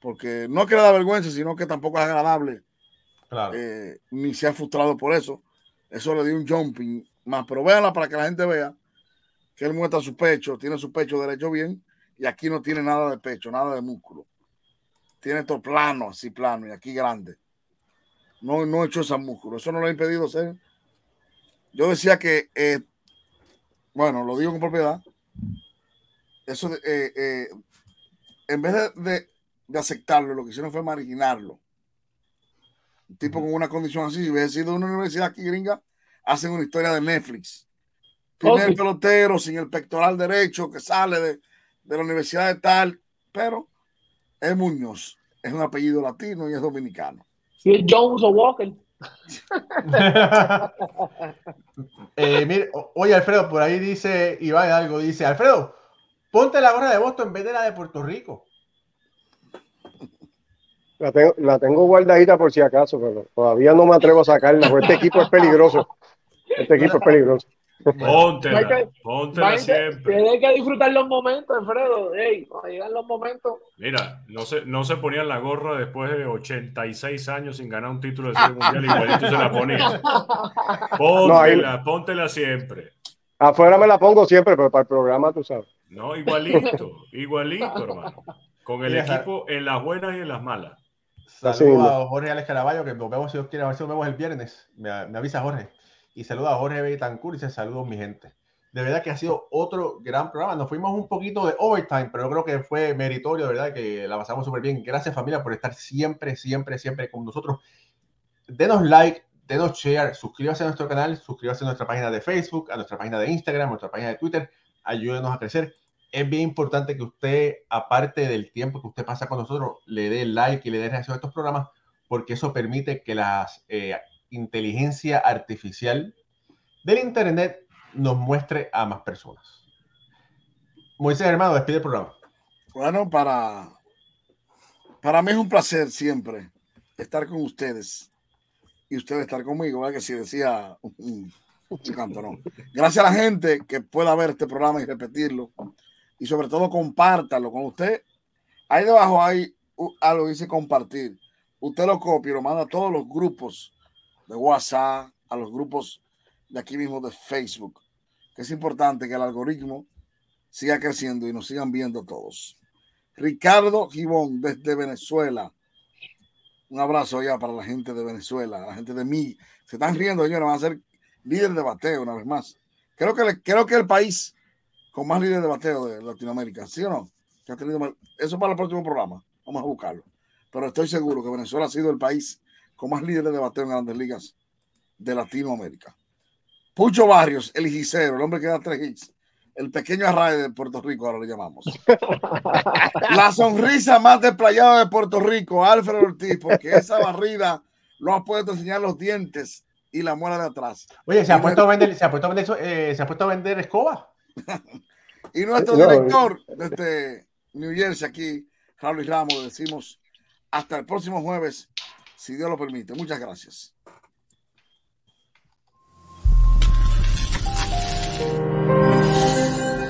Porque no es que le da vergüenza, sino que tampoco es agradable, Claro. eh, ni se ha frustrado por eso. Eso le dio un jumping más. Pero véanla para que la gente vea que él muestra su pecho, tiene su pecho derecho bien, y aquí no tiene nada de pecho, nada de músculo. Tiene esto plano, así plano, y aquí grande no, no echó ese músculo. Eso no lo ha impedido ser. Yo decía que, eh, bueno, lo digo con propiedad. Eso, de, eh, eh, en vez de, de, de, aceptarlo, lo que hicieron fue marginarlo. Un tipo con una condición así, si hubiese sido una universidad aquí gringa, hacen una historia de Netflix. Primer okay. pelotero sin el pectoral derecho que sale de, de la universidad de tal, pero es Muñoz, es un apellido latino y es dominicano. Si es Jones o Walker. eh, mire, oye, Alfredo, por ahí dice Iván algo, dice, Alfredo, ponte la gorra de Boston en vez de la de Puerto Rico. La tengo, la tengo guardadita por si acaso, pero todavía no me atrevo a sacarla, porque este equipo es peligroso. Este equipo es peligroso. Póntela, que, póntela siempre. Tienes que disfrutar los momentos, Alfredo. Cuando llegan los momentos. Mira, no se, no se ponían la gorra después de 86 años sin ganar un título de serie mundial, igualito se la ponían. Póntela, no, póntela siempre. Afuera me la pongo siempre, pero para el programa tú sabes. No, igualito, igualito, hermano. Con el equipo en las buenas y en las malas. Saludos a Jorge Alex Caraballo, que nos vemos si Dios quiere, a ver si nos vemos el viernes. Me, me avisa Jorge. Y saluda a Jorge Betancourt y dice saludos mi gente. De verdad que ha sido otro gran programa. Nos fuimos un poquito de overtime, pero yo creo que fue meritorio, de verdad, que la pasamos súper bien. Gracias familia por estar siempre, siempre, siempre con nosotros. Denos like, denos share, suscríbase a nuestro canal, suscríbase a nuestra página de Facebook, a nuestra página de Instagram, a nuestra página de Twitter. Ayúdenos a crecer. Es bien importante que usted, aparte del tiempo que usted pasa con nosotros, le dé like y le dé reacción a estos programas, porque eso permite que las eh, inteligencia artificial del Internet nos muestre a más personas. Moisés, hermano, despide el programa. Bueno, para, para mí es un placer siempre estar con ustedes y ustedes estar conmigo. Que si decía un. Gracias a la gente que pueda ver este programa y repetirlo y sobre todo compártalo con usted. Ahí debajo hay algo que dice compartir. Usted lo copia y lo manda a todos los grupos de WhatsApp, a los grupos de aquí mismo de Facebook, que es importante que el algoritmo siga creciendo y nos sigan viendo todos. Ricardo Gibón desde Venezuela. Un abrazo ya para la gente de Venezuela, la gente de mí. Se están riendo, señores, van a ser líderes de bateo una vez más. Creo que, creo que el país con más líderes de bateo de Latinoamérica, ¿sí o no? Que ha eso para el próximo programa. Vamos a buscarlo. pero estoy seguro que Venezuela ha sido el país con más líderes de bateo en grandes ligas de Latinoamérica. Pucho Barrios, el hijicero, el hombre que da tres hits, el pequeño array de Puerto Rico, ahora le llamamos. La sonrisa más desplayada de Puerto Rico, Alfredo Ortiz, porque esa barrida lo ha puesto a enseñar los dientes y la muela de atrás. Oye, se ha puesto a vender, se ha puesto a vender, eh, se ha puesto a vender escoba. Y nuestro director desde New Jersey, aquí, Raúl Ramos, le decimos hasta el próximo jueves, si Dios lo permite. Muchas gracias.